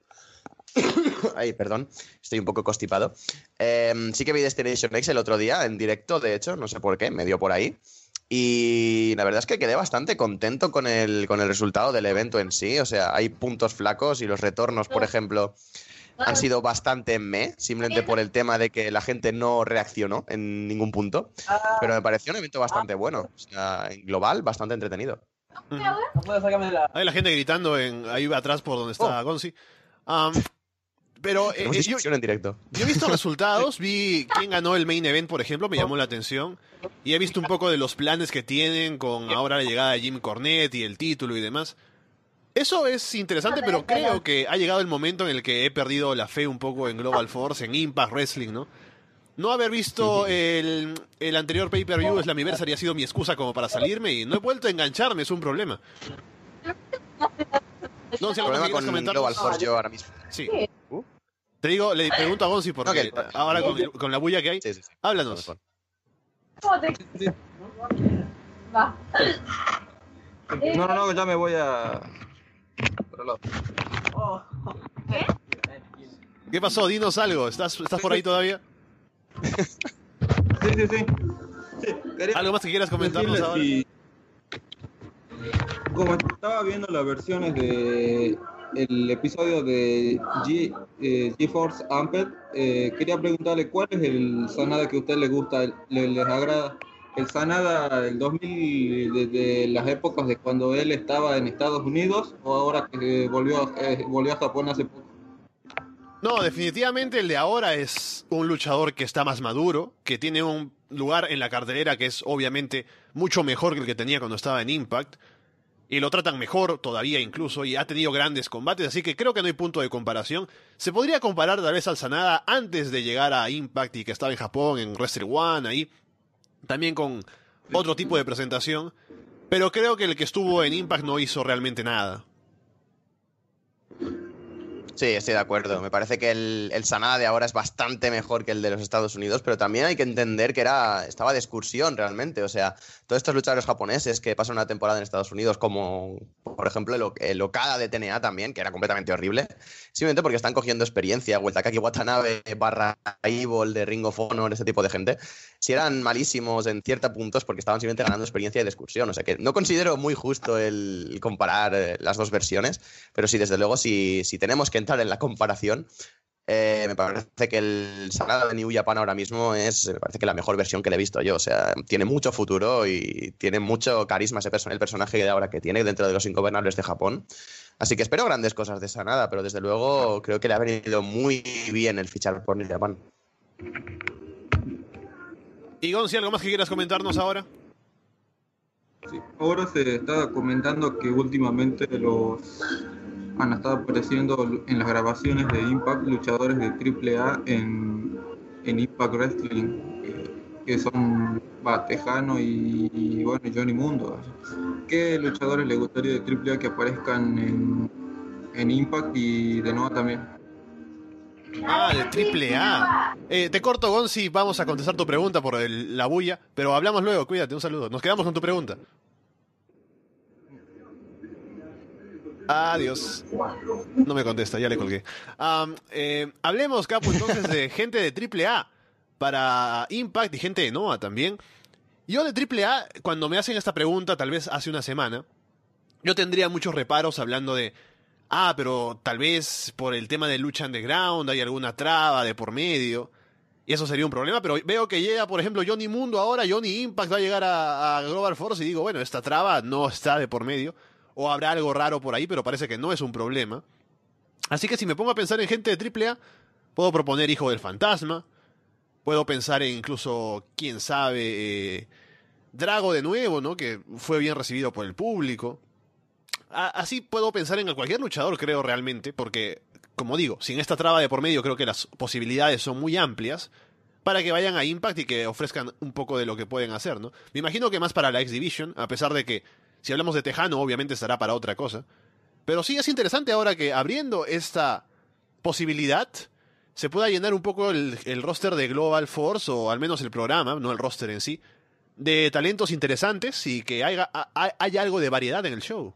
Ay, perdón, estoy un poco constipado. Em, sí que vi Destination X el otro día en directo, de hecho, no sé por qué, me dio por ahí. Y la verdad es que quedé bastante contento con el, con el resultado del evento en sí. O sea, hay puntos flacos y los retornos, por ejemplo, han sido bastante me, simplemente por el tema de que la gente no reaccionó en ningún punto. Ah. Pero me pareció un evento bastante bueno. O sea, en global, bastante entretenido. Hay la gente gritando en, ahí atrás por donde está oh. Gonzi. pero eh, eh, yo, en directo. yo he visto resultados, vi quién ganó el main event, por ejemplo, me llamó la atención. Y he visto un poco de los planes que tienen con ahora la llegada de Jim Cornette y el título y demás. Eso es interesante, pero creo que ha llegado el momento en el que he perdido la fe un poco en Global Force, en Impact Wrestling, ¿no? No haber visto el, el anterior pay-per-view es la ha sido mi excusa como para salirme y no he vuelto a engancharme, es un problema. No, si problema con comentar. Global Force yo ahora mismo. Sí. Uh. Te digo, le pregunto a Gonzi porque ahora con, con, la bulla que hay, háblanos. No, no, no, ya me voy a ¿Qué? ¿Qué pasó? Dinos algo. ¿Estás, estás por ahí todavía? Sí, sí, sí. ¿Algo más que quieras comentarnos ahora? Como estaba viendo las versiones de el episodio de G, eh, GeForce Amped, eh, quería preguntarle cuál es el Sanada que a usted le gusta, le, les agrada. El Sanada del 2000, desde las épocas de cuando él estaba en Estados Unidos o ahora que volvió, eh, volvió a Japón hace poco. No, definitivamente el de ahora es un luchador que está más maduro, que tiene un lugar en la cartelera que es obviamente mucho mejor que el que tenía cuando estaba en Impact. Y lo tratan mejor todavía incluso y ha tenido grandes combates, así que creo que no hay punto de comparación. Se podría comparar tal vez al Sanada antes de llegar a Impact y que estaba en Japón, en Wrestle One, ahí. También con otro tipo de presentación. Pero creo que el que estuvo en Impact no hizo realmente nada. Sí, estoy de acuerdo. Me parece que el, el, Sanada de ahora es bastante mejor que el de los Estados Unidos, pero también hay que entender que era, estaba de excursión realmente. O sea, todos estos luchadores japoneses que pasan una temporada en Estados Unidos, como por ejemplo el, el Okada de TNA también, que era completamente horrible, simplemente porque están cogiendo experiencia. Takaki Watanabe, barra Evil de Ring of Honor, ese tipo de gente, si eran malísimos en ciertos puntos porque estaban simplemente ganando experiencia de excursión. O sea que no considero muy justo el comparar eh, las dos versiones, pero sí, desde luego, si, si tenemos que en la comparación, eh, me parece que el Sanada de New Japan ahora mismo es, me parece que la mejor versión que le he visto yo. O sea, tiene mucho futuro y tiene mucho carisma ese personaje, el personaje de ahora que tiene dentro de los ingobernables de Japón. Así que espero grandes cosas de Sanada, pero desde luego creo que le ha venido muy bien el fichar por New Japan. Y Gonzi, ¿algo más que quieras comentarnos ahora? Sí, ahora se está comentando que últimamente los han estado apareciendo en las grabaciones de Impact luchadores de AAA en, en Impact Wrestling, que son Batejano y, y, bueno, Johnny Mundo. ¿Qué luchadores le gustaría de AAA que aparezcan en, en Impact y de nuevo también? Ah, de triple A. Eh, te corto, Gonzi, vamos a contestar tu pregunta por el, la bulla, pero hablamos luego, cuídate, un saludo. Nos quedamos con tu pregunta. Adiós. No me contesta, ya le colgué. Um, eh, hablemos, Capo, entonces de gente de AAA para Impact y gente de Noah también. Yo de AAA, cuando me hacen esta pregunta, tal vez hace una semana, yo tendría muchos reparos hablando de, ah, pero tal vez por el tema de lucha underground hay alguna traba de por medio. Y eso sería un problema, pero veo que llega, por ejemplo, Johnny Mundo ahora, Johnny Impact va a llegar a, Global Force y digo, bueno, esta traba no está de por medio o habrá algo raro por ahí, pero parece que no es un problema. Así que si me pongo a pensar en gente de AAA, puedo proponer Hijo del Fantasma, puedo pensar en incluso, quién sabe, eh, Drago de nuevo, ¿no? Que fue bien recibido por el público. Así puedo pensar en cualquier luchador, creo realmente, porque, como digo, sin esta traba de por medio creo que las posibilidades son muy amplias para que vayan a Impact y que ofrezcan un poco de lo que pueden hacer, ¿no? Me imagino que más para la X Division, a pesar de que si hablamos de Tejano, obviamente estará para otra cosa. Pero sí es interesante ahora que abriendo esta posibilidad, se pueda llenar un poco el, roster de Global Force, o al menos el programa, no el roster en sí, de talentos interesantes y que haya algo de variedad en el show.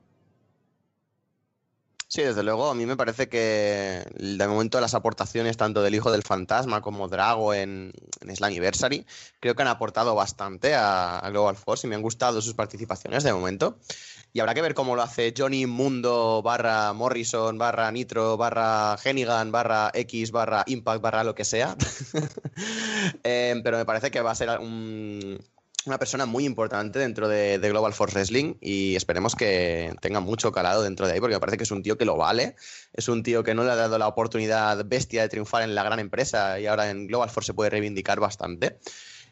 Sí, desde luego, a mí me parece que de momento las aportaciones tanto del Hijo del Fantasma como Drago en, en Slammiversary creo que han aportado bastante a, Global Force y me han gustado sus participaciones de momento. Y habrá que ver cómo lo hace Johnny Mundo barra Morrison barra Nitro barra Hennigan barra X barra Impact barra lo que sea. eh, pero me parece que va a ser un, una persona muy importante dentro de, de, Global Force Wrestling y esperemos que tenga mucho calado dentro de ahí porque me parece que es un tío que lo vale, es un tío que no le ha dado la oportunidad bestia de triunfar en la gran empresa y ahora en Global Force se puede reivindicar bastante.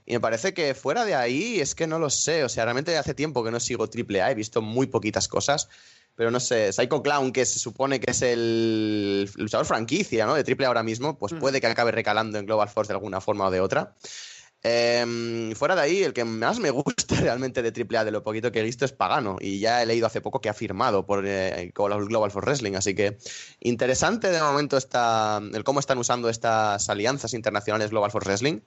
Y me parece que fuera de ahí es que no lo sé, o sea, realmente hace tiempo que no sigo AAA, he visto muy poquitas cosas, pero no sé, Psycho Clown, que se supone que es el luchador franquicia ¿no? de AAA ahora mismo, pues puede que acabe recalando en Global Force de alguna forma o de otra. Eh, fuera de ahí, el que más me gusta realmente de AAA, de lo poquito que he visto, es Pagano. Y ya he leído hace poco que ha firmado por eh, Global for Wrestling. Así que interesante de momento está el cómo están usando estas alianzas internacionales Global for Wrestling.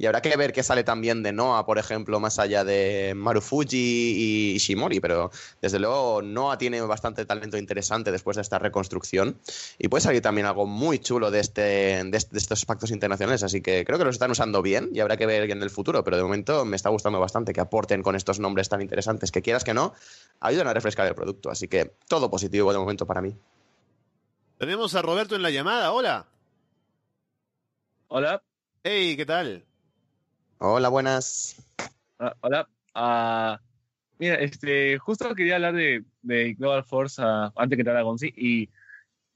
Y habrá que ver qué sale también de Noah, por ejemplo, más allá de Marufuji y Ishimori. Pero desde luego, Noah tiene bastante talento interesante después de esta reconstrucción. Y puede salir también algo muy chulo de, este, de, este, de estos pactos internacionales. Así que creo que los están usando bien y habrá que ver en el futuro. Pero de momento me está gustando bastante que aporten con estos nombres tan interesantes que quieras que no, ayudan a refrescar el producto. Así que todo positivo de momento para mí. Tenemos a Roberto en la llamada. Hola. Hola. Hey, ¿qué tal? Hola, buenas. Ah, hola. Ah, mira, este, justo quería hablar de, de Global Force ah, antes que te Gonzi. Y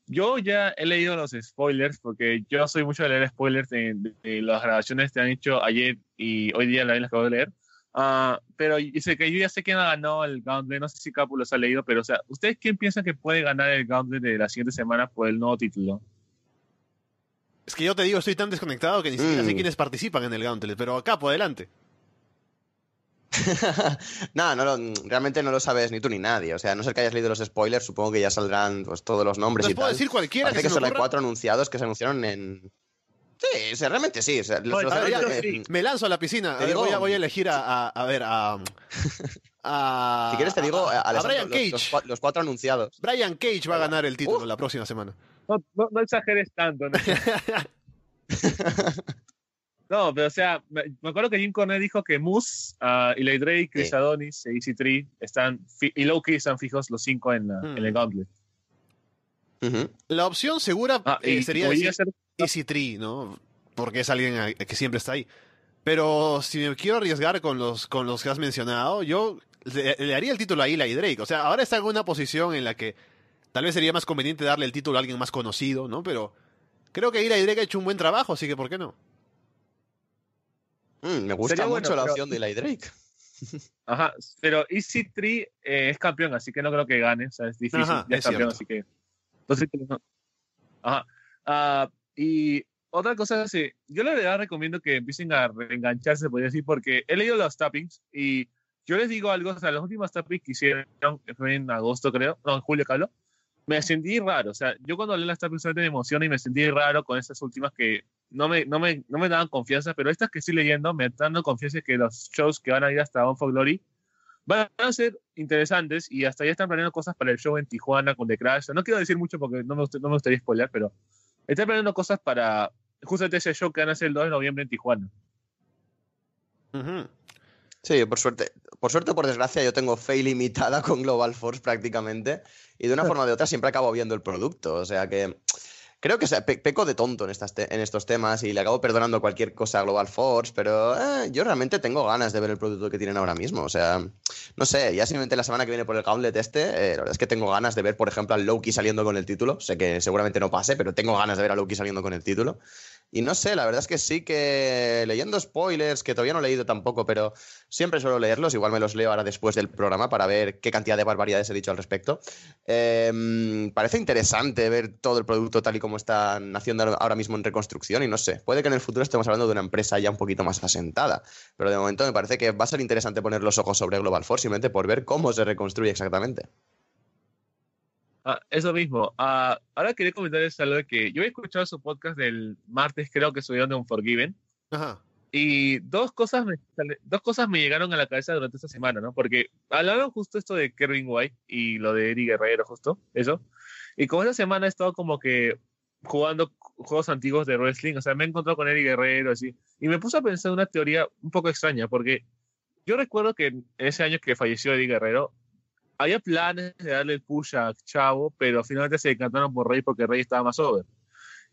yo ya he leído los spoilers, porque yo soy mucho de leer spoilers de, de- de las grabaciones que han hecho ayer y hoy día las acabo de leer. Pero dice que yo ya sé quién ha ganado el Gauntlet, no sé si Capu los ha leído, pero o sea, ¿ustedes quién piensan que puede ganar el Gauntlet de la siguiente semana por el nuevo título? Es que yo te digo, estoy tan desconectado que ni siquiera sé Mm. quiénes participan en el Gauntlet, pero acá, por adelante. no, no lo- realmente no lo sabes ni tú ni nadie. O sea, a no ser que hayas leído los spoilers, supongo que ya saldrán pues, todos los nombres ¿Nos y puedo tal. decir cualquiera Parece que, solo hay cuatro anunciados que se anunciaron en. Sí, o sea, realmente sí. o sea, los- los ver, Me lanzo a la piscina. A Te ver, digo- voy, a, voy a elegir a, a, a ver, a... Si quieres te digo, a, Brian Cage. Los, cua- los cuatro anunciados. Brian Cage va a ganar el título la próxima semana. No, no, no exageres tanto, ¿no? No, pero o sea, me, me acuerdo que Jim Cornette dijo que Moose, uh, Eli Drake, Chris Sí. Adonis e Easy Tree están y Loki están fijos los cinco en, la- Hmm. en el Gauntlet. Ujú. La opción segura Ah, eh, y sería decir ser- Easy Tree, ¿no? Porque es alguien a- que siempre está ahí. Pero si me quiero arriesgar con los, con los que has mencionado, yo le, le daría el título a Eli Drake. O sea, ahora está en una posición en la que tal vez sería más conveniente darle el título a alguien más conocido, ¿no? Pero creo que Eli Drake ha hecho un buen trabajo, así que ¿por qué no? Mm, me gusta Sería mucho bueno, la pero- opción de Eli Drake. Ajá, pero Easy Tree eh, es campeón, así que no creo que gane. O sea, es difícil. Ajá, ya es es campeón, cierto. así que. Entonces, no. Ajá. Ah, y otra cosa es, yo la verdad recomiendo que empiecen a reengancharse, podría decir, porque he leído los tappings y yo les digo algo, o sea, los últimos tappings que hicieron fue en agosto, creo, no, en julio, Carlos, me sentí raro, o sea, yo cuando leí las solamente me emociona y me sentí raro con estas últimas que no me, no me, no me daban confianza, pero estas que estoy leyendo me están dando confianza que los shows que van a ir hasta Bound for Glory van a ser interesantes y hasta ya están planeando cosas para el show en Tijuana con The Crash. No quiero decir mucho porque no me, no me gustaría spoiler, pero están planeando cosas para justamente ese show que van a hacer el 2 de noviembre en Tijuana. Sí, por suerte. Por suerte o por desgracia, yo tengo fe ilimitada con Global Force prácticamente. Y de una forma o de otra siempre acabo viendo el producto. O sea que. Creo que pe- peco de tonto en, estas en estos temas y le acabo perdonando cualquier cosa a Global Force, pero eh, yo realmente tengo ganas de ver el producto que tienen ahora mismo. O sea, no sé, ya simplemente la semana que viene por el Gauntlet este, eh, la verdad es que tengo ganas de ver, por ejemplo, al Loki saliendo con el título. Sé que seguramente no pase, pero tengo ganas de ver a Loki saliendo con el título. Y no sé, la verdad es que sí que leyendo spoilers, que todavía no he leído tampoco, pero siempre suelo leerlos, igual me los leo ahora después del programa para ver qué cantidad de barbaridades he dicho al respecto. Eh, parece interesante ver todo el producto tal y como están haciendo ahora mismo en reconstrucción y no sé, puede que en el futuro estemos hablando de una empresa ya un poquito más asentada, pero de momento me parece que va a ser interesante poner los ojos sobre Global Force simplemente por ver cómo se reconstruye exactamente. Ah, eso mismo. Ah, ahora quería comentarles algo de que yo he escuchado su podcast del martes, creo que subieron de Unforgiven. Ajá. Y dos cosas, me, dos cosas me llegaron a la cabeza durante esta semana, ¿no? Porque hablaron justo esto de Kevin White y lo de Eddie Guerrero, justo, eso. Y como esta semana he estado como que jugando juegos antiguos de wrestling, o sea, me he encontrado con Eddie Guerrero, así. Y me puse a pensar una teoría un poco extraña, porque yo recuerdo que en ese año que falleció Eddie Guerrero, había planes de darle el push a Chavo, pero finalmente se decantaron por Rey porque Rey estaba más over.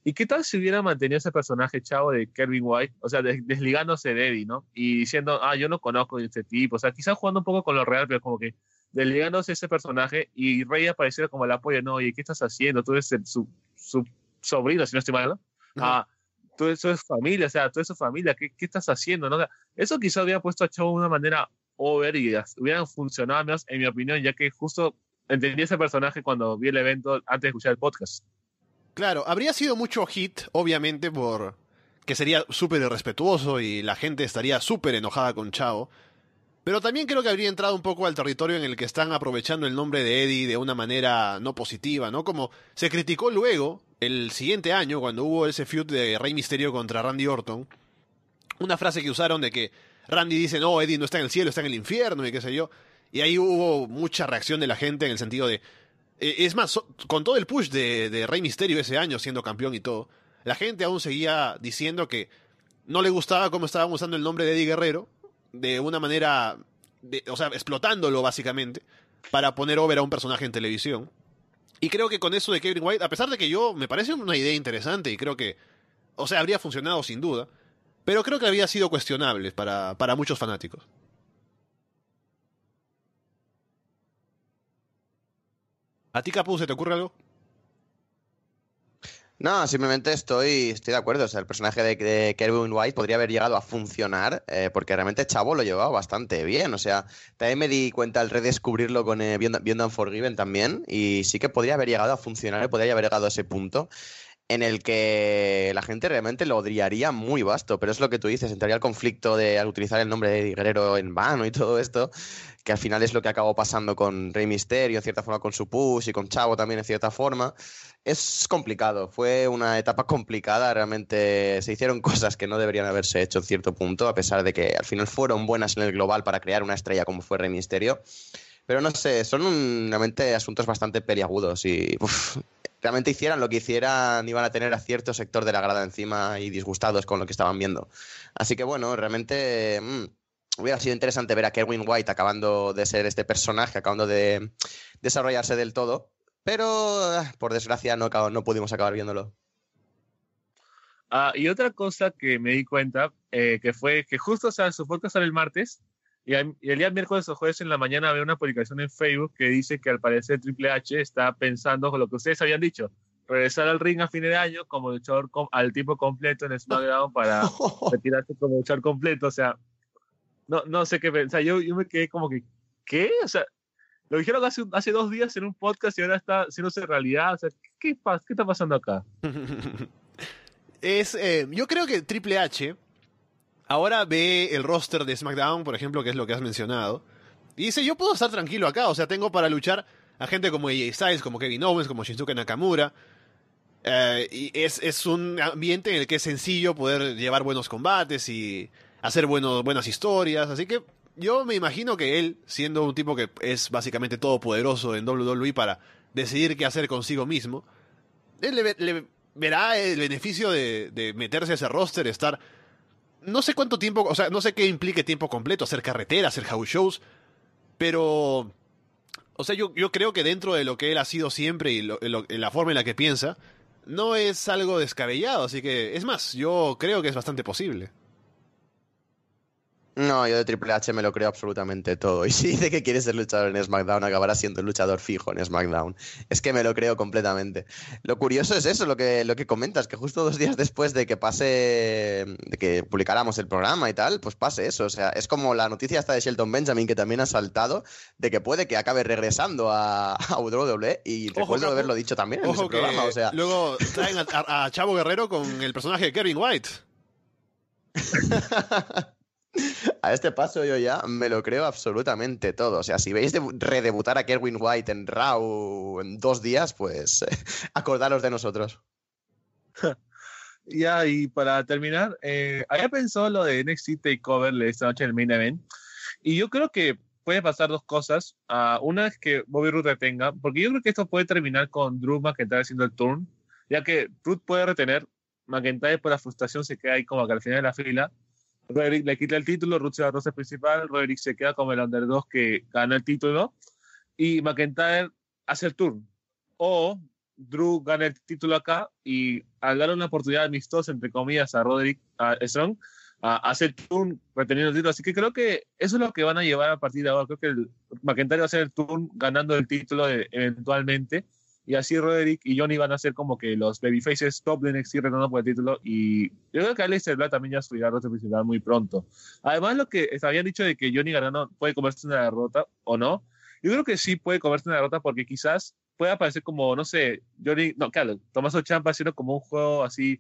¿Y qué tal si hubiera mantenido ese personaje chavo de Kevin White? O sea, des- desligándose de Eddie, ¿no? Y diciendo, ah, yo no conozco a este tipo. O sea, quizás jugando un poco con lo real, pero como que desligándose ese personaje y Rey apareciera como el apoyo, no, oye, ¿qué estás haciendo? Tú eres el- su, su sobrino, si no estoy mal, ¿no? Ah, tú eso es familia, o sea, tú es su familia, ¿qué, qué estás haciendo? ¿no? O sea, eso quizás hubiera puesto a Chavo de una manera over y hubieran funcionado menos, en mi opinión, ya que justo entendí ese personaje cuando vi el evento antes de escuchar el podcast. Claro, habría sido mucho hit, obviamente, por que sería súper irrespetuoso y la gente estaría súper enojada con Chavo. Pero también creo que habría entrado un poco al territorio en el que están aprovechando el nombre de Eddie de una manera no positiva, ¿no? Como se criticó luego, el siguiente año, cuando hubo ese feud de Rey Misterio contra Randy Orton, una frase que usaron de que Randy dice, no, Eddie no está en el cielo, está en el infierno y qué sé yo. Y ahí hubo mucha reacción de la gente en el sentido de, eh, es más, con todo el push de, de Rey Misterio ese año siendo campeón y todo, la gente aún seguía diciendo que no le gustaba cómo estaban usando el nombre de Eddie Guerrero de una manera, de- o sea, explotándolo básicamente para poner over a un personaje en televisión. Y creo que con eso de Kevin White, a pesar de que yo me parece una idea interesante y creo que, o sea, habría funcionado sin duda, pero creo que había sido cuestionable para, para muchos fanáticos. ¿A ti, Capu, se te ocurre algo? No, simplemente estoy, estoy de acuerdo. O sea, el personaje de, de Kevin White podría haber llegado a funcionar eh, porque realmente Chavo lo llevaba bastante bien. O sea, también me di cuenta al redescubrirlo con eh, Beyond, Beyond Unforgiven también y sí que podría haber llegado a funcionar, podría haber llegado a ese punto en el que la gente realmente lo odiaría muy vasto, pero es lo que tú dices, entraría el conflicto de al utilizar el nombre de Guerrero en vano y todo esto, que al final es lo que acabó pasando con Rey Misterio, en cierta forma con su push y con Chavo también en cierta forma. Es complicado, fue una etapa complicada, realmente se hicieron cosas que no deberían haberse hecho en cierto punto, a pesar de que al final fueron buenas en el global para crear una estrella como fue Rey Misterio. Pero no sé, son realmente asuntos bastante periagudos y realmente hicieran lo que hicieran, iban a tener a cierto sector de la grada encima y disgustados con lo que estaban viendo. Así que bueno, realmente mmm, hubiera sido interesante ver a Kerwin White acabando de ser este personaje, acabando de desarrollarse del todo, pero ah, por desgracia no, no pudimos acabar viéndolo. Ah, y otra cosa que me di cuenta, eh, que fue que justo o sea, su podcast sale el martes, y, el día miércoles o jueves en la mañana veo una publicación en Facebook que dice que al parecer Triple H está pensando con lo que ustedes habían dicho, regresar al ring a fin de año como luchador al tipo completo en SmackDown para retirarse como luchador completo. O sea, no, no sé qué pensar. Yo, yo me quedé como que, ¿qué? O sea, lo dijeron hace, hace dos días en un podcast y ahora está haciéndose realidad. O sea, ¿qué, qué está pasando acá? es, eh, yo creo que Triple H ahora ve el roster de SmackDown, por ejemplo, que es lo que has mencionado, y dice, yo puedo estar tranquilo acá, o sea, tengo para luchar a gente como AJ Styles, como Kevin Owens, como Shinsuke Nakamura. Eh, y es, es, un ambiente en el que es sencillo poder llevar buenos combates y hacer buenas historias. Así que yo me imagino que él, siendo un tipo que es básicamente todopoderoso en WWE para decidir qué hacer consigo mismo, él le, le verá el beneficio de, de meterse a ese roster, estar no sé cuánto tiempo, o sea, no sé qué implique tiempo completo, hacer carretera, hacer house shows, pero, o sea, yo, yo creo que dentro de lo que él ha sido siempre y lo, la forma en la que piensa, no es algo descabellado, así que, es más, yo creo que es bastante posible. No, yo de Triple H me lo creo absolutamente todo. Y si dice que quiere ser luchador en SmackDown, acabará siendo luchador fijo en SmackDown. Es que me lo creo completamente. Lo curioso es eso, lo que, lo que comentas, que justo dos días después de que pase, de que publicáramos el programa y tal, pues pase eso. O sea, es como la noticia esta de Shelton Benjamin, que también ha saltado, de que puede que acabe regresando a, a WWE. Y ojo, recuerdo haberlo dicho también en ese programa. O sea. Luego traen a, a Chavo Guerrero con el personaje de Kevin White. A este paso yo ya me lo creo absolutamente todo. O sea, si veis de redebutar a Kerwin White en Raw en dos días, pues acordaros de nosotros. ya, y para terminar, eh, había pensado lo de NXT Takeover esta noche en el Main Event. Y yo creo que puede pasar dos cosas. Uh, una es que Bobby Roode retenga, porque yo creo que esto puede terminar con Drew McIntyre haciendo el turn, ya que Roode puede retener, McIntyre por la frustración se queda ahí como que al final de la fila Roderick le quita el título, Ruth se va principal, Roderick se queda como el underdog que gana el título y McIntyre hace el turn. O Drew gana el título acá y al dar una oportunidad amistosa, entre comillas, a Roderick a Strong, a, hace el turn reteniendo el título. Así que creo que eso es lo que van a llevar a partir de ahora. Creo que el, McIntyre va a hacer el turn ganando el título de, eventualmente y así Roderick y Johnny van a ser como que los babyfaces top de NXT retando por el título y yo creo que Aleister Black también ya subirá a muy pronto. Además lo que habían dicho de que Johnny Gargano puede comerse una derrota o no, yo creo que sí puede comerse una derrota porque quizás puede aparecer como, no sé, Johnny, no, claro, Tomaso Champa haciendo como un juego así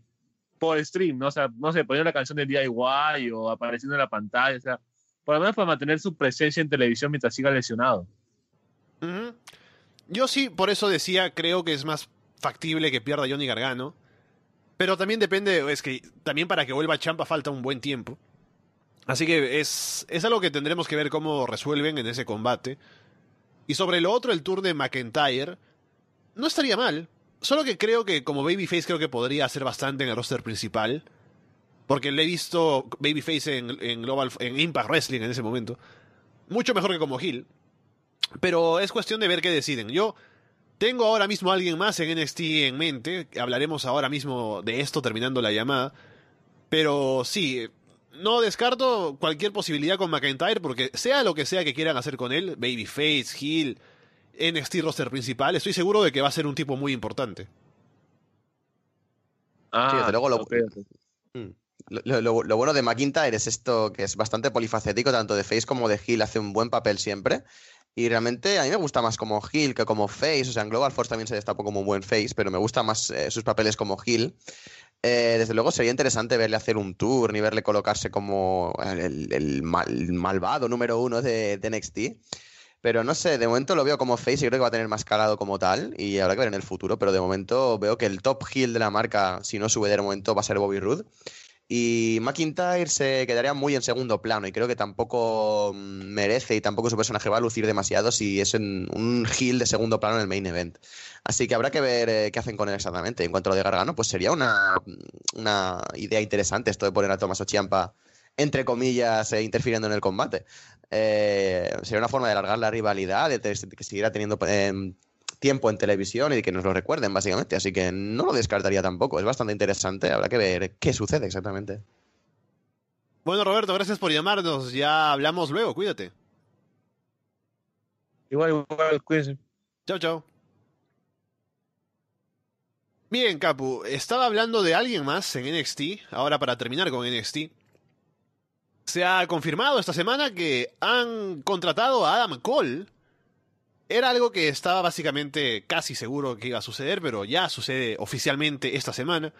por stream, ¿no? O sea, no sé, poniendo la canción de DIY o apareciendo en la pantalla, o sea, por lo menos para mantener su presencia en televisión mientras siga lesionado. Uh -huh. Yo sí, por eso decía, creo que es más factible que pierda Johnny Gargano. Pero también depende, es que también para que vuelva Champa falta un buen tiempo. Así que es, es algo que tendremos que ver cómo resuelven en ese combate. Y sobre lo otro, el tour de McIntyre, no estaría mal. Solo que creo que como Babyface creo que podría hacer bastante en el roster principal. Porque le he visto Babyface en, Global, en Impact Wrestling en ese momento. Mucho mejor que como Hill. Pero es cuestión de ver qué deciden. Yo Tengo ahora mismo a alguien más en NXT en mente. Hablaremos ahora mismo de esto terminando la llamada. Pero sí, no descarto cualquier posibilidad con McIntyre porque sea lo que sea que quieran hacer con él, Babyface, Heel, NXT roster principal, estoy seguro de que va a ser un tipo muy importante. Ah, Sí, desde luego lo-. Mm. Lo, lo- lo bueno de McIntyre es esto que es bastante polifacético, tanto de Face como de Hill, hace un buen papel siempre. Y realmente a mí me gusta más como Hill que como Face. O sea, en Global Force también se destapó como un buen Face, pero me gusta más eh, sus papeles como Hill. Eh, desde luego sería interesante verle hacer un tour ni verle colocarse como el, el mal- malvado número uno de, de NXT. Pero no sé, de momento lo veo como face y creo que va a tener más calado como tal. Y habrá que ver en el futuro. Pero de momento veo que el top heel de la marca, si no sube de momento, va a ser Bobby Roode. Y McIntyre se quedaría muy en segundo plano y creo que tampoco mm, merece y tampoco su personaje va a lucir demasiado si es un heel de segundo plano en el main event. Así que habrá que ver eh, qué hacen con él exactamente. En cuanto a lo de Gargano, pues sería una, una idea interesante esto de poner a Tommaso Ciampa, entre comillas, eh, interfiriendo en el combate. Eh, sería una forma de alargar la rivalidad, de que siguiera teniendo eh, tiempo en televisión y que nos lo recuerden, básicamente. Así que no lo descartaría tampoco. Es bastante interesante. Habrá que ver qué sucede exactamente. Bueno, Roberto, gracias por llamarnos. Ya hablamos luego, cuídate. Igual, igual, cuídense. Chao, chao. Bien, Capu, estaba hablando de alguien más en NXT, ahora para terminar con NXT. Se ha confirmado esta semana que han contratado a Adam Cole. Era algo que estaba básicamente casi seguro que iba a suceder, pero ya sucede oficialmente esta semana.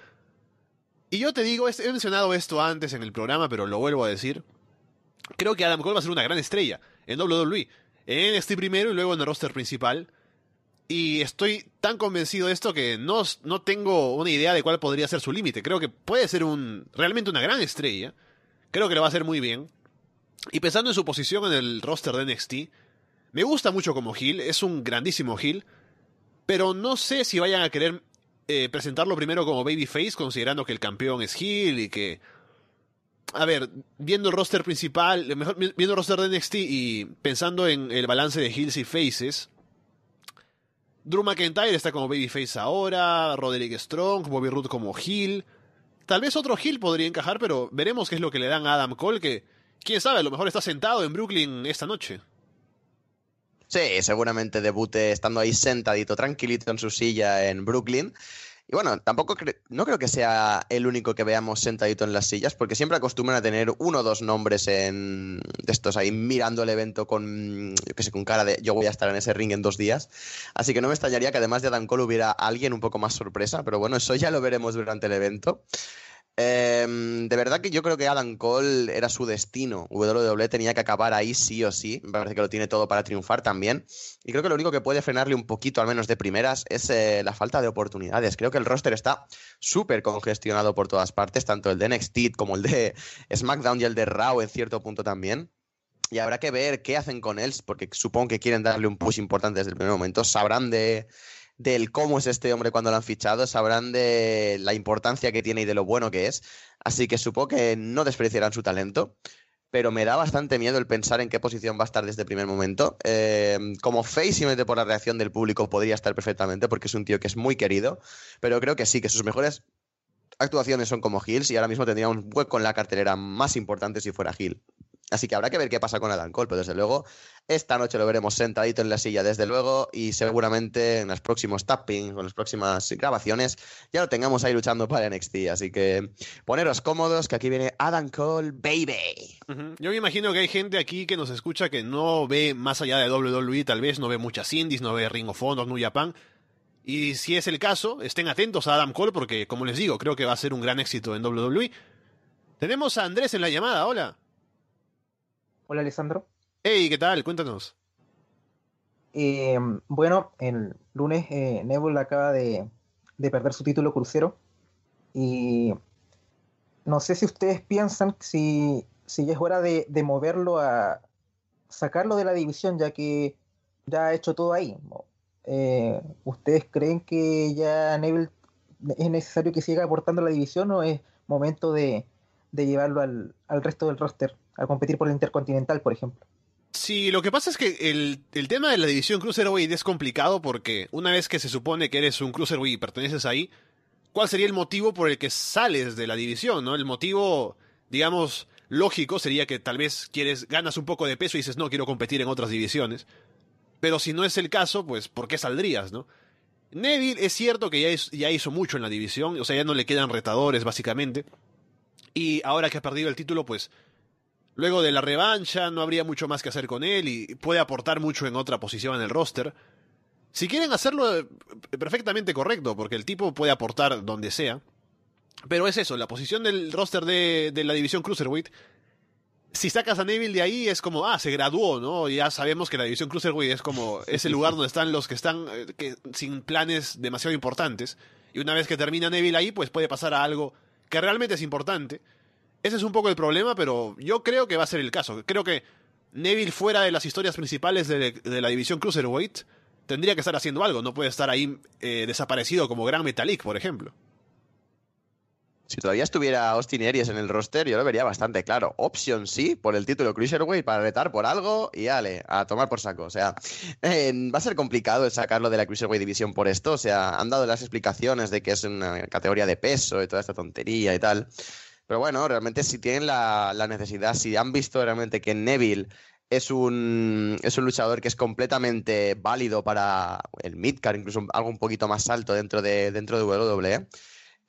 Y yo te digo, he mencionado esto antes en el programa, pero lo vuelvo a decir. Creo que Adam Cole va a ser una gran estrella en WWE. En NXT primero y luego en el roster principal. Y estoy tan convencido de esto que no, no tengo una idea de cuál podría ser su límite. Creo que puede ser un realmente una gran estrella. Creo que lo va a hacer muy bien. Y pensando en su posición en el roster de NXT, me gusta mucho como heel, es un grandísimo heel. Pero no sé si vayan a querer eh, presentarlo primero como babyface, considerando que el campeón es heel y que... A ver, viendo el roster principal, mejor, viendo el roster de NXT y pensando en el balance de heels y faces, Drew McIntyre está como babyface ahora, Roderick Strong, Bobby Roode como heel. Tal vez otro heel podría encajar, pero veremos qué es lo que le dan a Adam Cole, que quién sabe, a lo mejor está sentado en Brooklyn esta noche. Sí, seguramente debute estando ahí sentadito, tranquilito en su silla en Brooklyn. Y bueno, tampoco no creo que sea el único que veamos sentadito en las sillas, porque siempre acostumbran a tener uno o dos nombres en de estos ahí mirando el evento con, yo qué sé, con cara de yo voy a estar en ese ring en dos días. Así que no me extrañaría que además de Adam Cole hubiera alguien un poco más sorpresa, pero bueno, eso ya lo veremos durante el evento. Em, de verdad que yo creo que Adam Cole era su destino. WWE tenía que acabar ahí sí o sí. Me parece que lo tiene todo para triunfar también. Y creo que lo único que puede frenarle un poquito, al menos de primeras, es eh, la falta de oportunidades. Creo que el roster está súper congestionado por todas partes, tanto el de NXT como el de SmackDown y el de Raw en cierto punto también. Y habrá que ver qué hacen con él, porque supongo que quieren darle un push importante desde el primer momento. Sabrán de, del cómo es este hombre cuando lo han fichado, sabrán de la importancia que tiene y de lo bueno que es. Así que supongo que no despreciarán su talento. Pero me da bastante miedo el pensar en qué posición va a estar desde el primer momento. Eh, como face, simplemente por la reacción del público, podría estar perfectamente, porque es un tío que es muy querido. Pero creo que sí, que sus mejores actuaciones son como Hills y ahora mismo tendría un hueco en la cartelera más importante si fuera Hill. Así que habrá que ver qué pasa con Adam Cole, pero desde luego esta noche lo veremos sentadito en la silla, desde luego, y seguramente en los próximos tappings en las próximas grabaciones ya lo tengamos ahí luchando para NXT. Así que poneros cómodos, que aquí viene Adam Cole, baby. Yo me imagino que hay gente aquí que nos escucha que no ve más allá de WWE, tal vez no ve muchas indies, no ve Ring of Honor, New Japan. Y si es el caso, estén atentos a Adam Cole porque, como les digo, creo que va a ser un gran éxito en WWE. Tenemos a Andrés en la llamada, hola. Hola Alessandro. Hey, ¿qué tal? Cuéntanos. Eh, bueno, el lunes eh, acaba de, de perder su título crucero y no sé si ustedes piensan si, si ya es hora de, de moverlo a sacarlo de la división ya que ya ha hecho todo ahí. Eh, ¿Ustedes creen que ya Neville es necesario que siga aportando a la división o es momento de, de llevarlo al, al resto del roster a competir por el Intercontinental, por ejemplo? Sí, lo que pasa es que el, el tema de la división Cruiserweight es complicado porque una vez que se supone que eres un Cruiserweight y perteneces ahí, ¿cuál sería el motivo por el que sales de la división, no? El motivo, digamos, lógico sería que tal vez quieres, ganas un poco de peso y dices, no, quiero competir en otras divisiones. Pero si no es el caso, pues, ¿por qué saldrías, no? Neville es cierto que ya, es- ya hizo mucho en la división, o sea, ya no le quedan retadores, básicamente. Y ahora que ha perdido el título, pues, luego de la revancha no habría mucho más que hacer con él y puede aportar mucho en otra posición en el roster. Si quieren hacerlo, eh, perfectamente correcto, porque el tipo puede aportar donde sea. Pero es eso, la posición del roster de, de la división Cruiserweight. Si sacas a Neville de ahí es como, ah, se graduó, ¿no? Ya sabemos que la división Cruiserweight es como ese lugar donde están los que están eh, que, sin planes demasiado importantes. Y una vez que termina Neville ahí, pues puede pasar a algo que realmente es importante. Ese es un poco el problema, pero yo creo que va a ser el caso. Creo que Neville fuera de las historias principales de, la división Cruiserweight tendría que estar haciendo algo. No puede estar ahí eh, desaparecido como Gran Metalik, por ejemplo. Si todavía estuviera Austin Aries en el roster, yo lo vería bastante claro. Option sí, por el título Cruiserweight, para retar por algo y ale, a tomar por saco. O sea, va a ser complicado sacarlo de la Cruiserweight División por esto. O sea, han dado las explicaciones de que es una categoría de peso y toda esta tontería y tal. Pero bueno, realmente si tienen la, la necesidad, si han visto realmente que Neville es un, es un luchador que es completamente válido para el midcard, incluso algo un poquito más alto dentro de, dentro de WWE,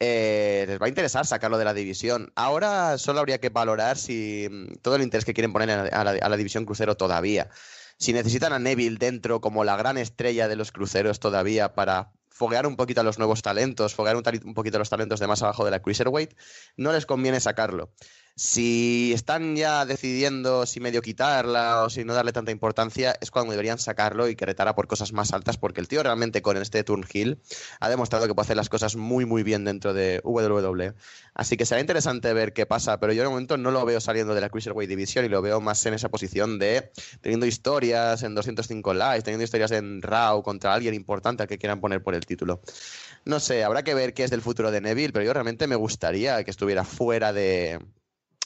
eh, les va a interesar sacarlo de la división. Ahora solo habría que valorar si mm, todo el interés que quieren poner a la, división crucero todavía. Si necesitan a Neville dentro como la gran estrella de los cruceros todavía para foguear un poquito a los nuevos talentos, foguear un, un poquito a los talentos de más abajo de la Cruiserweight, no les conviene sacarlo. Si están ya decidiendo si medio quitarla o si no darle tanta importancia, es cuando deberían sacarlo y que retara por cosas más altas, porque el tío realmente con este Turnhill ha demostrado que puede hacer las cosas muy muy bien dentro de WWE. Así que será interesante ver qué pasa, pero yo de momento no lo veo saliendo de la Cruiserweight Division y lo veo más en esa posición de teniendo historias en 205 Live, teniendo historias en Raw contra alguien importante al que quieran poner por el título. No sé, habrá que ver qué es del futuro de Neville, pero yo realmente me gustaría que estuviera fuera de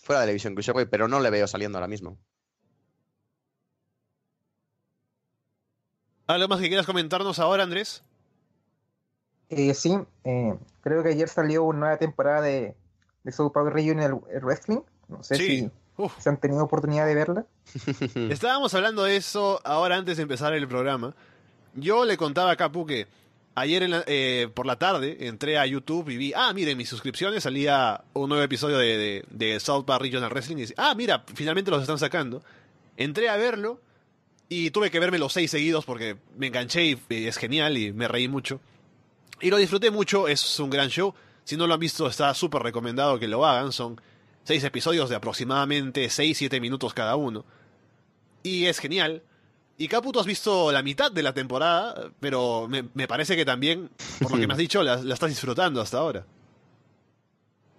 fuera de la división Cruiserweight, pero no le veo saliendo ahora mismo. ¿Algo más que quieras comentarnos ahora, Andrés? Eh, sí, eh, creo que ayer salió una nueva temporada de, de South Power Regional Wrestling. No sé Sí. si, Uf. si han tenido oportunidad de verla. Estábamos hablando de eso ahora antes de empezar el programa. Yo le contaba a Capu que ayer eh, por la tarde entré a YouTube y vi, ah, miren, mis suscripciones salía un nuevo episodio de, de, de South Park Regional Wrestling y ah, mira, finalmente los están sacando. Entré a verlo y tuve que verme los seis seguidos porque me enganché y, y es genial y me reí mucho. Y lo disfruté mucho, es un gran show. Si no lo han visto, está súper recomendado que lo hagan. Son seis episodios de aproximadamente 6-7 minutos cada uno. Y es genial. Y Capu, tú has visto la mitad de la temporada, pero me, me parece que también, por lo que me has dicho, la, la estás disfrutando hasta ahora.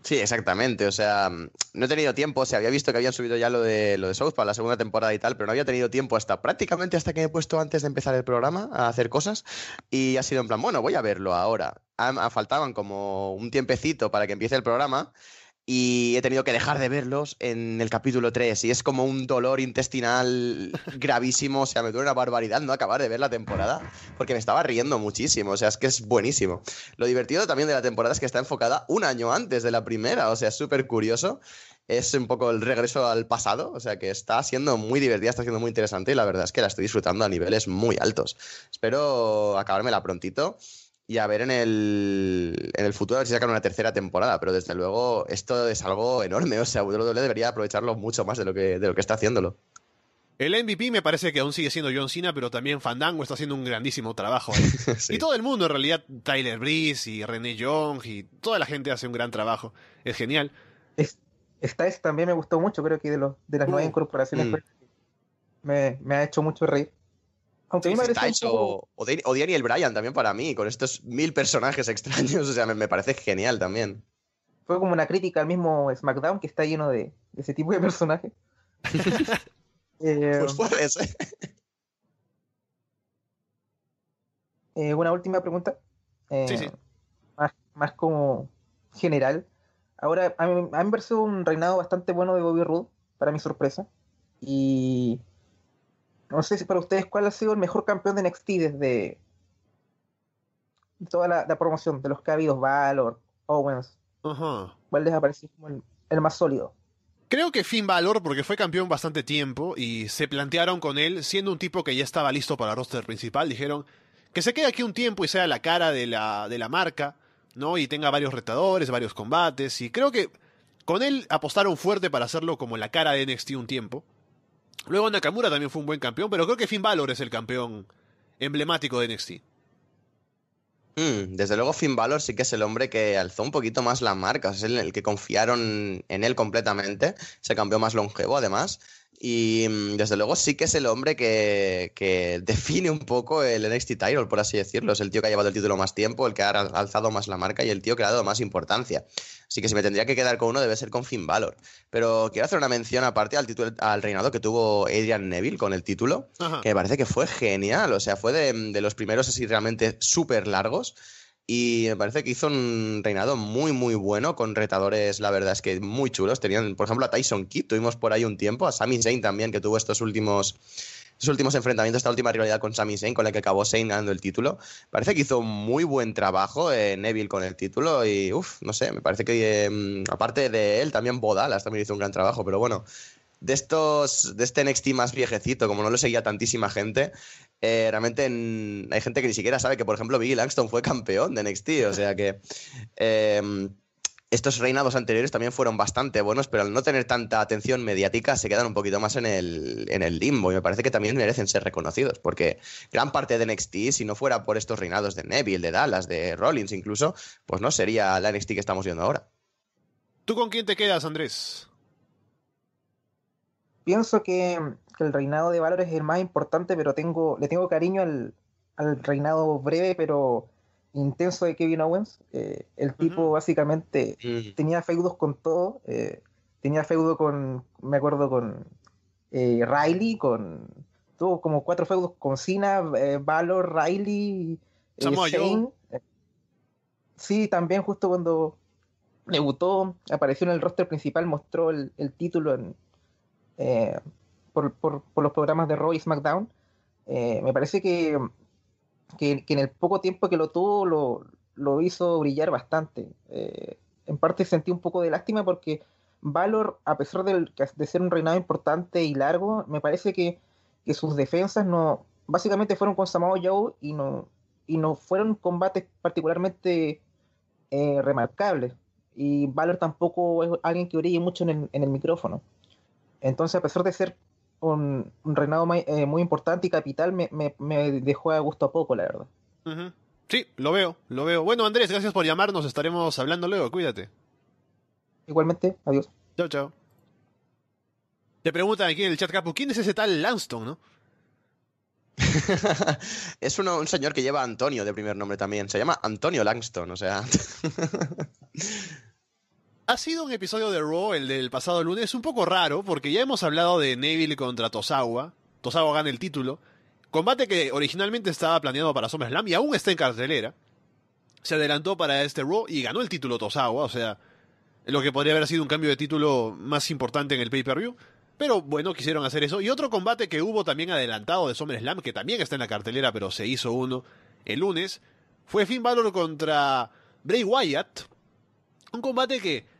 Sí, exactamente. O sea, no he tenido tiempo. O sea, había visto que habían subido ya lo de, lo de South para la segunda temporada y tal, pero no había tenido tiempo hasta prácticamente hasta que me he puesto antes de empezar el programa a hacer cosas. Y ha sido en plan, bueno, voy a verlo ahora. Han- han- faltaban como un tiempecito para que empiece el programa. Y he tenido que dejar de verlos en el capítulo 3. Y es como un dolor intestinal gravísimo. O sea, me duele una barbaridad no acabar de ver la temporada. Porque me estaba riendo muchísimo. O sea, es que es buenísimo. Lo divertido también de la temporada es que está enfocada un año antes de la primera, o sea, es súper curioso. Es un poco el regreso al pasado, o sea que está siendo muy divertida, está siendo muy interesante y la verdad es que la estoy disfrutando a niveles muy altos. Espero acabármela prontito y a ver en el, en el futuro a ver si sacan una tercera temporada, pero desde luego esto es algo enorme, o sea, WWE debería aprovecharlo mucho más de lo que, de lo que está haciéndolo. El MVP me parece que aún sigue siendo John Cena, pero también Fandango está haciendo un grandísimo trabajo. Sí. Y todo el mundo, en realidad, Tyler Breeze y René Young y toda la gente hace un gran trabajo. Es genial. Es- esta es también me gustó mucho, creo que de, los, de las Uh, nuevas incorporaciones mm. me, me ha hecho mucho reír. Aunque a mí me parece poco- o, o Daniel Bryan también para mí, con estos mil personajes extraños, o sea, me, me parece genial también. fue como una crítica al mismo SmackDown que está lleno de, de ese tipo de personajes. Eh, Pues puede ser. eh, una última pregunta. Eh, Sí, sí. Más, más como general. Ahora, a mí, a mí me pareció un reinado bastante bueno de Bobby Roode, para mi sorpresa. Y no sé si para ustedes cuál ha sido el mejor campeón de NXT desde toda la, la promoción de los que ha habido, Valor, Owens. Ajá. ¿Cuál les ha parecido como el, el más sólido? Creo que Finn Balor, porque fue campeón bastante tiempo y se plantearon con él, siendo un tipo que ya estaba listo para el roster principal, dijeron que se quede aquí un tiempo y sea la cara de la, de la marca, ¿no? Y tenga varios retadores, varios combates, y creo que con él apostaron fuerte para hacerlo como la cara de NXT un tiempo. Luego Nakamura también fue un buen campeón, pero creo que Finn Balor es el campeón emblemático de NXT. Mm, desde luego Finn Balor sí que es el hombre que alzó un poquito más la marca, es el, el que confiaron en él completamente, se cambió más longevo además, y mm, desde luego sí que es el hombre que, que define un poco el NXT title, por así decirlo, es el tío que ha llevado el título más tiempo, el que ha alzado más la marca y el tío que le ha dado más importancia. Así que si me tendría que quedar con uno debe ser con Finn Balor. Pero quiero hacer una mención aparte al, título, al reinado que tuvo Adrian Neville con el título, Ajá. que me parece que fue genial. O sea, fue de, de los primeros así realmente súper largos. Y me parece que hizo un reinado muy, muy bueno, con retadores, la verdad es que muy chulos. Tenían, por ejemplo, a Tyson Kidd, tuvimos por ahí un tiempo, a Sami Zayn también, que tuvo estos últimos, estos últimos enfrentamientos, esta última rivalidad con Sami Zayn, con la que acabó Zayn ganando el título. Parece que hizo muy buen trabajo eh, Neville con el título y, uff, no sé, me parece que eh, aparte de él, también Bodalas también hizo un gran trabajo, pero bueno, de estos de este NXT más viejecito, como no lo seguía tantísima gente, eh, realmente en- hay gente que ni siquiera sabe que, por ejemplo, Biggie Langston fue campeón de NXT, o sea que eh, estos reinados anteriores también fueron bastante buenos, pero al no tener tanta atención mediática se quedan un poquito más en el, en el limbo y me parece que también merecen ser reconocidos, porque gran parte de NXT, si no fuera por estos reinados de Neville, de Dallas, de Rollins incluso, pues no sería la NXT que estamos viendo ahora. ¿Tú con quién te quedas, Andrés? Pienso que, que el reinado de Valor es el más importante, pero tengo, le tengo cariño al, al reinado breve pero intenso de Kevin Owens. Eh, el tipo básicamente tenía feudos con todo. eh, tenía feudo con, me acuerdo, con eh, Riley, con. Tuvo como cuatro feudos con Cena, eh, Valor, Riley. Eh, Sí, también justo cuando debutó, apareció en el roster principal, mostró el, el título en, eh, por, los programas de Raw y SmackDown. Eh, me parece que, que, en el poco tiempo que lo tuvo lo, lo hizo brillar bastante. Eh, en parte sentí un poco de lástima porque Valor, a pesar del- de, ser un reinado importante y largo, me parece que, que sus defensas no básicamente fueron con Samoa Joe y no, y no fueron combates particularmente remarcables. Y Valor tampoco es alguien que brille mucho en el, en el micrófono. Entonces, a pesar de ser un, un reinado eh, muy importante y capital, me, me- me dejó a gusto a poco, la verdad. Sí, lo veo, lo veo. Bueno, Andrés, gracias por llamarnos. Estaremos hablando luego. Cuídate. Igualmente, adiós. Chao, chao. Te preguntan aquí en el chat, Capu, ¿quién es ese tal Lanston, no? es uno- un señor que lleva Antonio de primer nombre también. Se llama Antonio Langston, o sea. Ha sido un episodio de Raw, el del pasado lunes, un poco raro, porque ya hemos hablado de Neville contra Tosawa. Tosawa gana el título. Combate que originalmente estaba planeado para SummerSlam y aún está en cartelera. Se adelantó para este Raw y ganó el título Tosawa, o sea, lo que podría haber sido un cambio de título más importante en el pay-per-view. Pero bueno, quisieron hacer eso. Y otro combate que hubo también adelantado de SummerSlam, que también está en la cartelera, pero se hizo uno el lunes, fue Finn Balor contra Bray Wyatt. Un combate que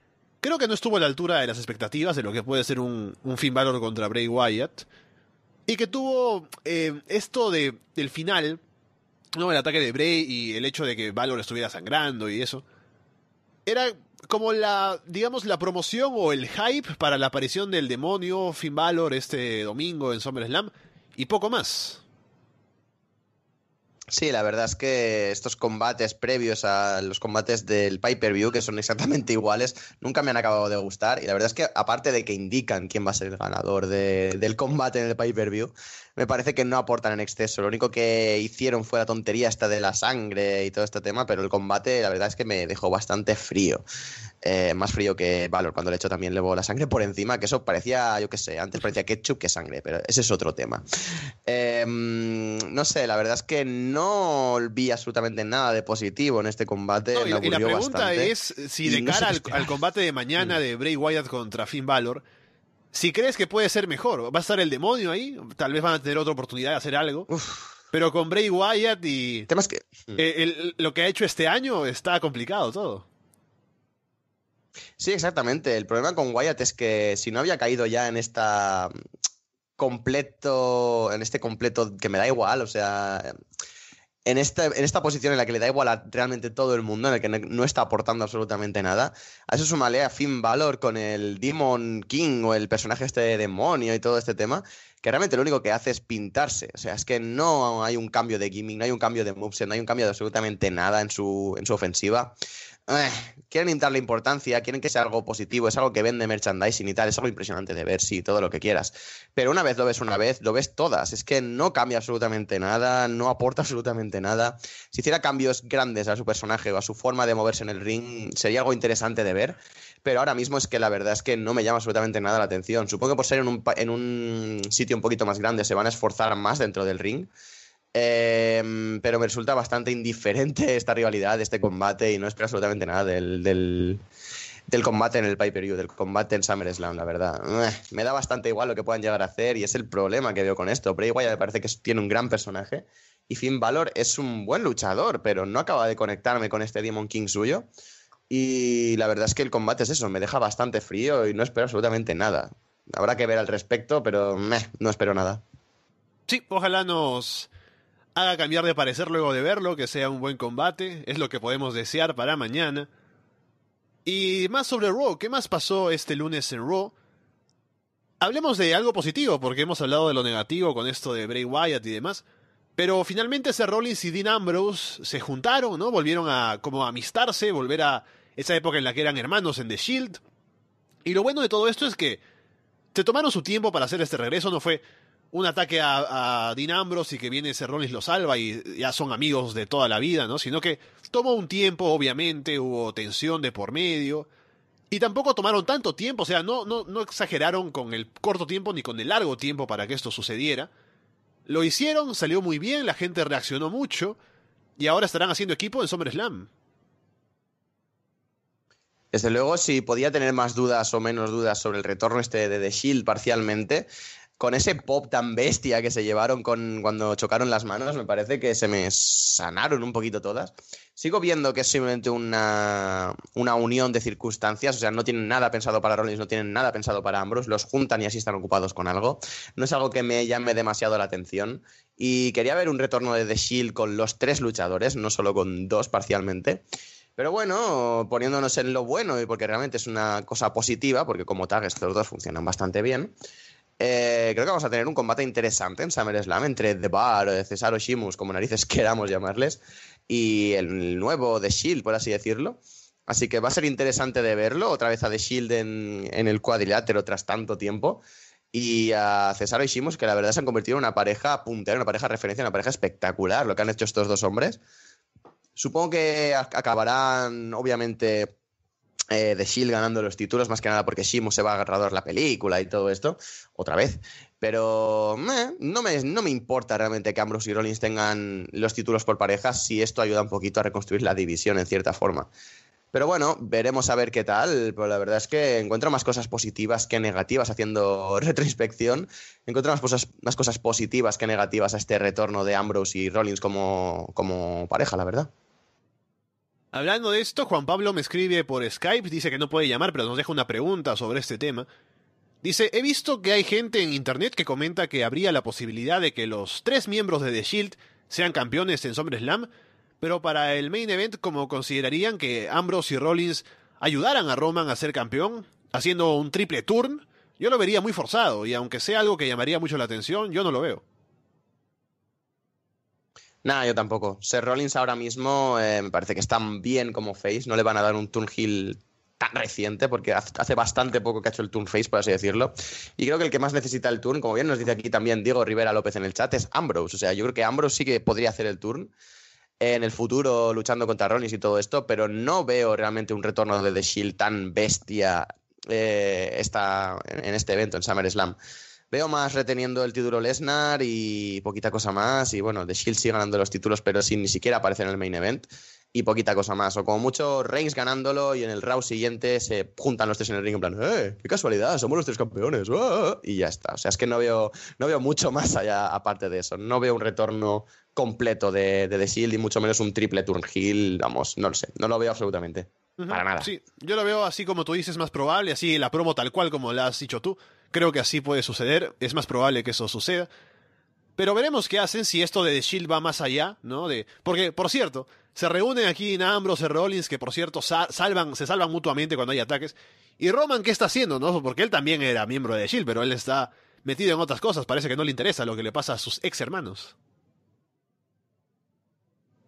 creo que no estuvo a la altura de las expectativas de lo que puede ser un, un Finn Balor contra Bray Wyatt. Y que tuvo eh, esto de, del final, ¿no? El ataque de Bray y el hecho de que Balor estuviera sangrando y eso. Era como la, digamos, la promoción o el hype para la aparición del demonio Finn Balor este domingo en SummerSlam y poco más. Sí, la verdad es que estos combates previos a los combates del pay-per-view, que son exactamente iguales, nunca me han acabado de gustar. Y la verdad es que, aparte de que indican quién va a ser el ganador de- del combate en el pay-per-view, me parece que no aportan en exceso. Lo único que hicieron fue la tontería esta de la sangre y todo este tema, pero el combate, la verdad es que me dejó bastante frío. Eh, más frío que Valor, cuando le echó también luego la sangre por encima, que eso parecía, yo qué sé, antes parecía ketchup que sangre, pero ese es otro tema. Eh, no sé, la verdad es que no vi absolutamente nada de positivo en este combate. No, y, la- pregunta bastante. es si de no sé cara al combate de mañana Mm. de Bray Wyatt contra Finn Balor, si crees que puede ser mejor, va a estar el demonio ahí, tal vez van a tener otra oportunidad de hacer algo. Uf, Pero con Bray Wyatt y el tema es que. eh, el- lo que ha hecho este año está complicado todo. Sí, exactamente. El problema con Wyatt es que si no había caído ya en esta mm, completo, en este completo que me da igual, o sea, en esta, en esta posición en la que le da igual a realmente todo el mundo, en el que no, está aportando absolutamente nada, a eso sumale a Finn Balor con el Demon King o el personaje este de demonio y todo este tema, que realmente lo único que hace es pintarse. O sea, es que no hay un cambio de gimmick, no hay un cambio de moveset, no hay un cambio de absolutamente nada en su, en su ofensiva. Eh, quieren darle importancia, quieren que sea algo positivo, es algo que vende merchandising y tal, es algo impresionante de ver, sí, todo lo que quieras. Pero una vez lo ves una vez, lo ves todas, es que no cambia absolutamente nada, no aporta absolutamente nada. Si hiciera cambios grandes a su personaje o a su forma de moverse en el ring, sería algo interesante de ver. Pero ahora mismo es que la verdad es que no me llama absolutamente nada la atención. Supongo que por ser en un, pa- en un sitio un poquito más grande se van a esforzar más dentro del ring. Em, pero me resulta bastante indiferente esta rivalidad, este combate, y no espero absolutamente nada del, del, del combate en el pay-per-view, del combate en SummerSlam, la verdad. Eh, me da bastante igual lo que puedan llegar a hacer, y es el problema que veo con esto. Bray Wyatt me parece que tiene un gran personaje, y Finn Balor es un buen luchador, pero no acaba de conectarme con este Demon King suyo. Y la verdad es que el combate es eso, me deja bastante frío y no espero absolutamente nada. Habrá que ver al respecto, pero meh, no espero nada. Sí, ojalá nos haga cambiar de parecer luego de verlo, que sea un buen combate, es lo que podemos desear para mañana. Y más sobre Raw, ¿qué más pasó este lunes en Raw? Hablemos de algo positivo, porque hemos hablado de lo negativo con esto de Bray Wyatt y demás. Pero finalmente Seth Rollins y Dean Ambrose se juntaron, ¿no? Volvieron a como a amistarse, volver a esa época en la que eran hermanos en The Shield. Y lo bueno de todo esto es que se tomaron su tiempo para hacer este regreso, no fue un ataque a, a Dean Ambrose y que viene Rollins lo salva y ya son amigos de toda la vida, ¿no? Sino que tomó un tiempo, obviamente, hubo tensión de por medio. Y tampoco tomaron tanto tiempo, o sea, no, no, no exageraron con el corto tiempo ni con el largo tiempo para que esto sucediera. Lo hicieron, salió muy bien, la gente reaccionó mucho y ahora estarán haciendo equipo en SummerSlam. Desde luego, si podía tener más dudas o menos dudas sobre el retorno este de The Shield parcialmente, con ese pop tan bestia que se llevaron con, cuando chocaron las manos, me parece que se me sanaron un poquito todas. Sigo viendo que es simplemente una, una unión de circunstancias, o sea, no tienen nada pensado para Rollins, no tienen nada pensado para Ambrose, los juntan y así están ocupados con algo. No es algo que me llame demasiado la atención. Y quería ver un retorno de The Shield con los tres luchadores, no solo con dos parcialmente. Pero bueno, poniéndonos en lo bueno y porque realmente es una cosa positiva, porque como tag estos dos funcionan bastante bien, eh, creo que vamos a tener un combate interesante en SummerSlam entre The Bar, eh, Cesaro Shimus, como narices queramos llamarles, y el nuevo The Shield, por así decirlo. Así que va a ser interesante de verlo, otra vez a The Shield en, el cuadrilátero tras tanto tiempo. Y a Cesaro y Shimus, que la verdad se han convertido en una pareja puntera, una pareja referencia, una pareja espectacular, lo que han hecho estos dos hombres. Supongo que ac- acabarán, obviamente, eh, The Shield ganando los títulos, más que nada porque Shimu se va a agarrar la película y todo esto, otra vez. Pero meh, no, me, no me importa realmente que Ambrose y Rollins tengan los títulos por parejas si esto ayuda un poquito a reconstruir la división en cierta forma. Pero bueno, veremos a ver qué tal. Pero la verdad es que encuentro más cosas positivas que negativas haciendo retroinspección. Encuentro más cosas, más cosas positivas que negativas a este retorno de Ambrose y Rollins como, como pareja, la verdad. Hablando de esto, Juan Pablo me escribe por Skype, dice que no puede llamar, pero nos deja una pregunta sobre este tema. Dice, he visto que hay gente en internet que comenta que habría la posibilidad de que los tres miembros de The Shield sean campeones en SummerSlam, pero para el main event como considerarían que Ambrose y Rollins ayudaran a Roman a ser campeón, haciendo un triple turn, yo lo vería muy forzado, y aunque sea algo que llamaría mucho la atención, yo no lo veo. Nada, yo tampoco. Seth Rollins ahora mismo eh, me parece que están bien como face. No le van a dar un turn heel tan reciente, porque hace hace bastante poco que ha hecho el turn face, por así decirlo. Y creo que el que más necesita el turn, como bien nos dice aquí también Diego Rivera López en el chat, es Ambrose. O sea, yo creo que Ambrose sí que podría hacer el turn en el futuro luchando contra Rollins y todo esto, pero no veo realmente un retorno de The Shield tan bestia eh, esta, en este evento, en SummerSlam. Veo más reteniendo el título Lesnar y poquita cosa más. Y bueno, The Shield sigue ganando los títulos, pero sin ni siquiera aparecer en el main event. y poquita cosa más. O como mucho Reigns ganándolo y en el round siguiente se juntan los tres en el ring en plan, ¡eh! ¡Qué casualidad! Somos los tres campeones. ¡ah! Y ya está. O sea, es que no veo, no veo mucho más allá aparte de eso. No veo un retorno completo de, de The Shield y mucho menos un triple turn heel. Vamos, no lo sé. No lo veo absolutamente. Para nada. Sí, yo lo veo así como tú dices, más probable, así la promo tal cual como la has dicho tú. Creo que así puede suceder, es más probable que eso suceda. Pero veremos qué hacen si esto de The Shield va más allá, ¿no? De, porque, por cierto, se reúnen aquí en Ambrose y Rollins, que por cierto sa- salvan, se salvan mutuamente cuando hay ataques. Y Roman, ¿qué está haciendo, no? Porque él también era miembro de The Shield, pero él está metido en otras cosas. Parece que no le interesa lo que le pasa a sus ex hermanos.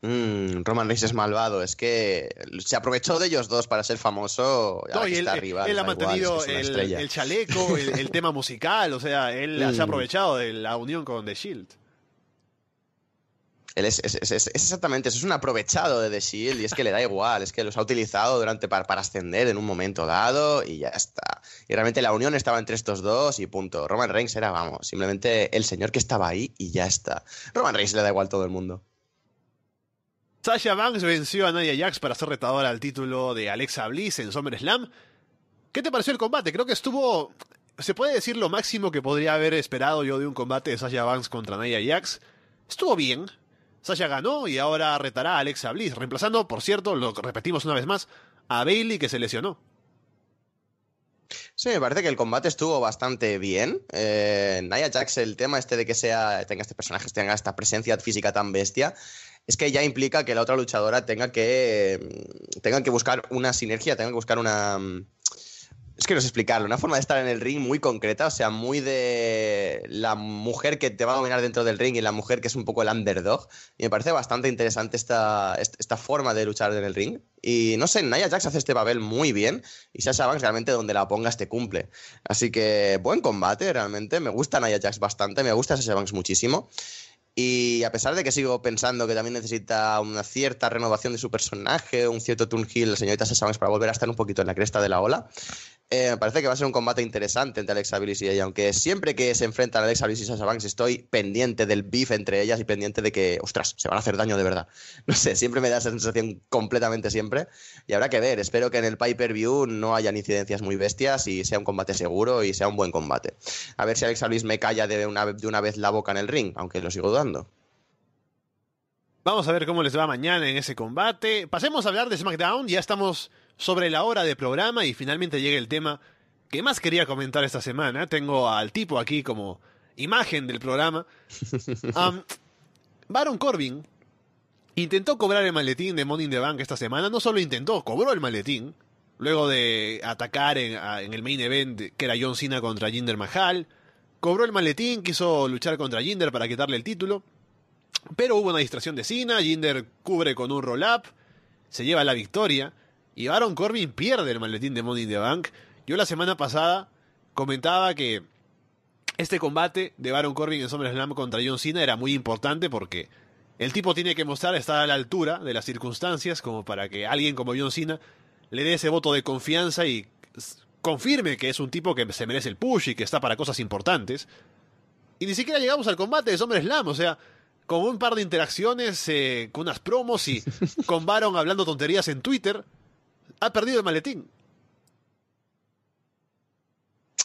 Mm, Roman Reigns es malvado. Es que se aprovechó de ellos dos para ser famoso. No, y él, arriba, él le ha igual, mantenido es que es una el, chaleco, el, el tema musical, o sea, él se ha Mm. aprovechado de la unión con The Shield. Él es, exactamente eso, es un aprovechado de The Shield y es que le da igual, es que los ha utilizado durante para, para ascender en un momento dado y ya está. Y realmente la unión estaba entre estos dos y punto. Roman Reigns era, vamos, simplemente el señor que estaba ahí y ya está. Roman Reigns le da igual todo el mundo. Sasha Banks venció a Nia Jax para ser retadora al título de Alexa Bliss en SummerSlam. ¿Qué te pareció el combate? Creo que estuvo. Se puede decir lo máximo que podría haber esperado yo de un combate de Sasha Banks contra Nia Jax. Estuvo bien. Sasha ganó y ahora retará a Alexa Bliss, reemplazando, por cierto, lo repetimos una vez más, a Bailey que se lesionó. Sí, me parece que el combate estuvo bastante bien. Eh, Nia Jax, el tema este de que sea, tenga este personaje, tenga esta presencia física tan bestia, es que ya implica que la otra luchadora tenga que, mm, tenga que buscar una sinergia, tenga que buscar una... mm, Es que no sé explicarlo, una forma de estar en el ring muy concreta, o sea, muy de la mujer que te va a dominar dentro del ring y la mujer que es un poco el underdog. Y me parece bastante interesante esta, est- esta forma de luchar en el ring. Y no sé, Nia Jax hace este papel muy bien y Sasha Banks realmente donde la pongas te cumple. Así que buen combate realmente. Me gusta Nia Jax bastante, me gusta Sasha Banks muchísimo. Y a pesar de que sigo pensando que también necesita una cierta renovación de su personaje, un cierto turn heel, la señorita Banks para volver a estar un poquito en la cresta de la ola, eh, me parece que va a ser un combate interesante entre Alexa Bliss y ella. Aunque siempre que se enfrentan Alexa Bliss y Sasha Banks estoy pendiente del beef entre ellas y pendiente de que, ostras, se van a hacer daño de verdad. No sé, siempre me da esa sensación completamente siempre. Y habrá que ver, espero que en el pay-per-view no hayan incidencias muy bestias y sea un combate seguro y sea un buen combate. A ver si Alexa Bliss me calla de una, de una vez la boca en el ring, aunque lo sigo dudando. Vamos a ver cómo les va mañana en ese combate. Pasemos a hablar de SmackDown. Ya estamos sobre la hora de programa y finalmente llega el tema que más quería comentar esta semana. Tengo al tipo aquí como imagen del programa. Am, Baron Corbin intentó cobrar el maletín de Money in the Bank esta semana. No solo intentó, cobró el maletín. Luego de atacar en, a- en el main event que era John Cena contra Jinder Mahal. Cobró el maletín, quiso luchar contra Jinder para quitarle el título. Pero hubo una distracción de Cena, Jinder cubre con un roll-up, se lleva la victoria y Baron Corbin pierde el maletín de Money in the Bank. Yo la semana pasada comentaba que este combate de Baron Corbin en SummerSlam contra John Cena era muy importante porque el tipo tiene que mostrar estar a la altura de las circunstancias como para que alguien como John Cena le dé ese voto de confianza y confirme que es un tipo que se merece el push y que está para cosas importantes. Y ni siquiera llegamos al combate de SummerSlam, o sea, con un par de interacciones, eh, con unas promos y con Baron hablando tonterías en Twitter, ha perdido el maletín.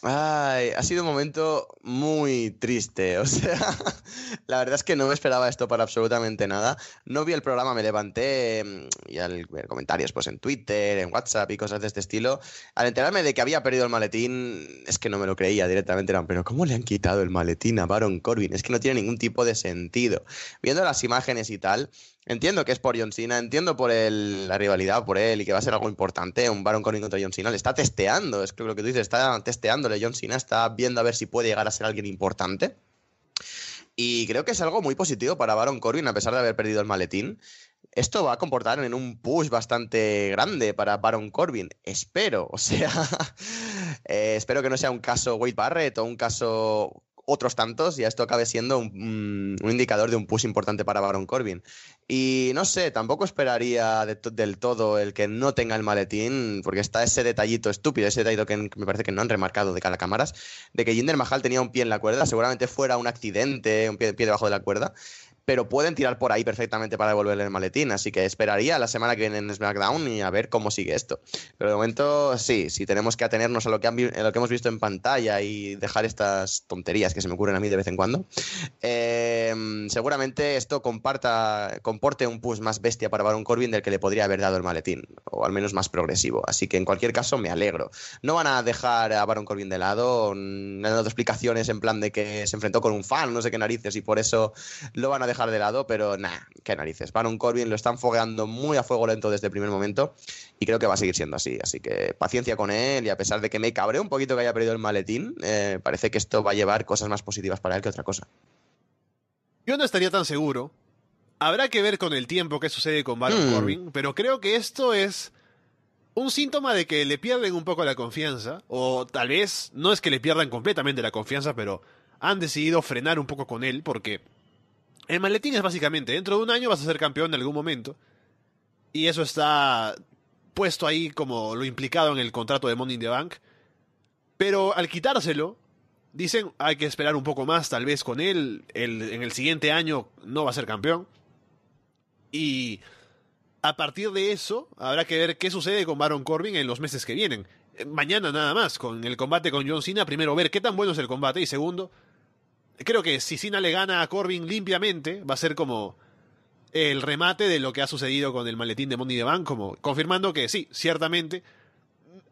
Ay, ha sido un momento muy triste. O sea, la verdad es que no me esperaba esto para absolutamente nada. No vi el programa, me levanté mm, y al ver comentarios pues en Twitter, en WhatsApp y cosas de este estilo. Al enterarme de que había perdido el maletín, es que no me lo creía directamente. Pero ¿cómo le han quitado el maletín a Baron Corbin? Es que no tiene ningún tipo de sentido. Viendo las imágenes y tal, Entiendo que es por John Cena, entiendo por el- la rivalidad por él y que va a ser algo importante, un Baron Corbin contra John Cena, le está testeando, es lo que tú dices, está testeándole John Cena, está viendo a ver si puede llegar a ser alguien importante. Y creo que es algo muy positivo para Baron Corbin, a pesar de haber perdido el maletín. Esto va a comportar en un push bastante grande para Baron Corbin. Espero, o sea, eh, espero que no sea un caso Wade Barrett o un caso otros tantos y esto acabe siendo un, mm, un indicador de un push importante para Baron Corbin. Y no sé, tampoco esperaría del todo el que no tenga el maletín, porque está ese detallito estúpido, ese detallito que, me parece que no han remarcado de cada cámaras, de que Jinder Mahal tenía un pie en la cuerda, seguramente fuera un accidente, un pie debajo de la cuerda. Pero pueden tirar por ahí perfectamente para devolverle el maletín. Así que esperaría la semana que viene en SmackDown y a ver cómo sigue esto. Pero de momento, sí, si tenemos que atenernos a lo que, han hemos visto en pantalla y dejar estas tonterías que se me ocurren a mí de vez en cuando, eh, seguramente esto comparta, comporte un push más bestia para Baron Corbin del que le podría haber dado el maletín, o al menos más progresivo. Así que en cualquier caso me alegro. No van a dejar a Baron Corbin de lado, mm, han dado explicaciones en plan de que se enfrentó con un fan, no sé qué narices, y por eso lo van a dejar de lado, pero nah, qué narices. Baron Corbin lo están fogueando muy a fuego lento desde el primer momento y creo que va a seguir siendo así. Así que paciencia con él y a pesar de que me cabré un poquito que haya perdido el maletín, eh, parece que esto va a llevar cosas más positivas para él que otra cosa. Yo no estaría tan seguro. Habrá que ver con el tiempo qué sucede con Baron Hmm. Corbin, pero creo que esto es un síntoma de que le pierden un poco la confianza, o tal vez no es que le pierdan completamente la confianza, pero han decidido frenar un poco con él, porque el maletín es básicamente, dentro de un año vas a ser campeón en algún momento, y eso está puesto ahí como lo implicado en el contrato de Money in the Bank, pero al quitárselo, Dicen, hay que esperar un poco más, tal vez con él. El, en el siguiente año no va a ser campeón. Y a partir de eso, habrá que ver qué sucede con Baron Corbin en los meses que vienen. Mañana nada más, con el combate con John Cena. Primero, ver qué tan bueno es el combate. Y segundo, creo que si Cena le gana a Corbin limpiamente, va a ser como el remate de lo que ha sucedido con el maletín de Money the Bank, como confirmando que sí, ciertamente.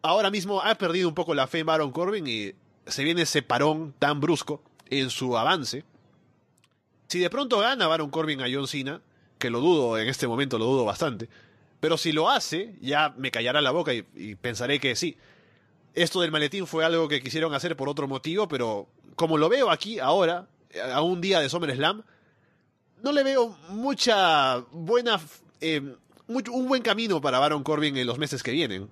Ahora mismo ha perdido un poco la fe en Baron Corbin y se viene ese parón tan brusco en su avance. Si de pronto gana Baron Corbin a John Cena, que lo dudo en este momento, lo dudo bastante, pero si lo hace, ya me callará la boca y, y pensaré que sí. Esto del maletín fue algo que quisieron hacer por otro motivo, pero como lo veo aquí ahora, a un día de SummerSlam, no le veo mucha buena, eh, un buen camino para Baron Corbin en los meses que vienen.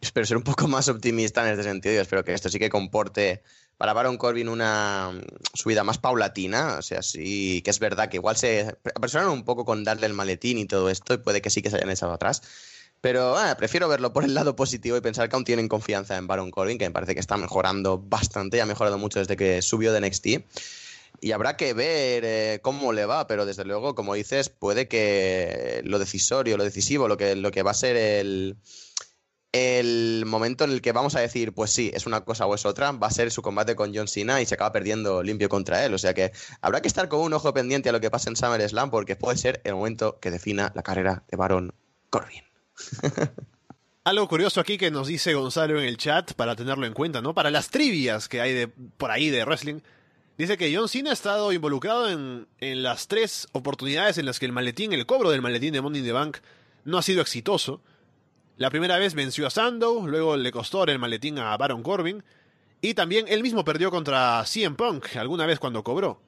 Espero ser un poco más optimista en este sentido espero que esto sí que comporte para Baron Corbin una mm, subida más paulatina. O sea, sí que es verdad que igual se apresuraron un poco con darle el maletín y todo esto y puede que sí que se hayan echado atrás. Pero ah, prefiero verlo por el lado positivo y pensar que aún tienen confianza en Baron Corbin, que me parece que está mejorando bastante ha mejorado mucho desde que subió de NXT. Y habrá que ver eh, cómo le va, pero desde luego, como dices, puede que lo decisorio, lo decisivo, lo que, lo que va a ser el, el momento en el que vamos a decir, pues sí, es una cosa o es otra, va a ser su combate con John Cena y se acaba perdiendo limpio contra él. O sea que habrá que estar con un ojo pendiente a lo que pasa en SummerSlam porque puede ser el momento que defina la carrera de Baron Corbin. Algo curioso aquí que nos dice Gonzalo en el chat para tenerlo en cuenta, ¿no? Para las trivias que hay de, por ahí de wrestling. Dice que John Cena ha estado involucrado en, en las tres oportunidades en las que el maletín, el cobro del maletín de Money in the Bank, no ha sido exitoso. La primera vez venció a Sandow, luego le costó el maletín a Baron Corbin, y también él mismo perdió contra CM Punk alguna vez cuando cobró.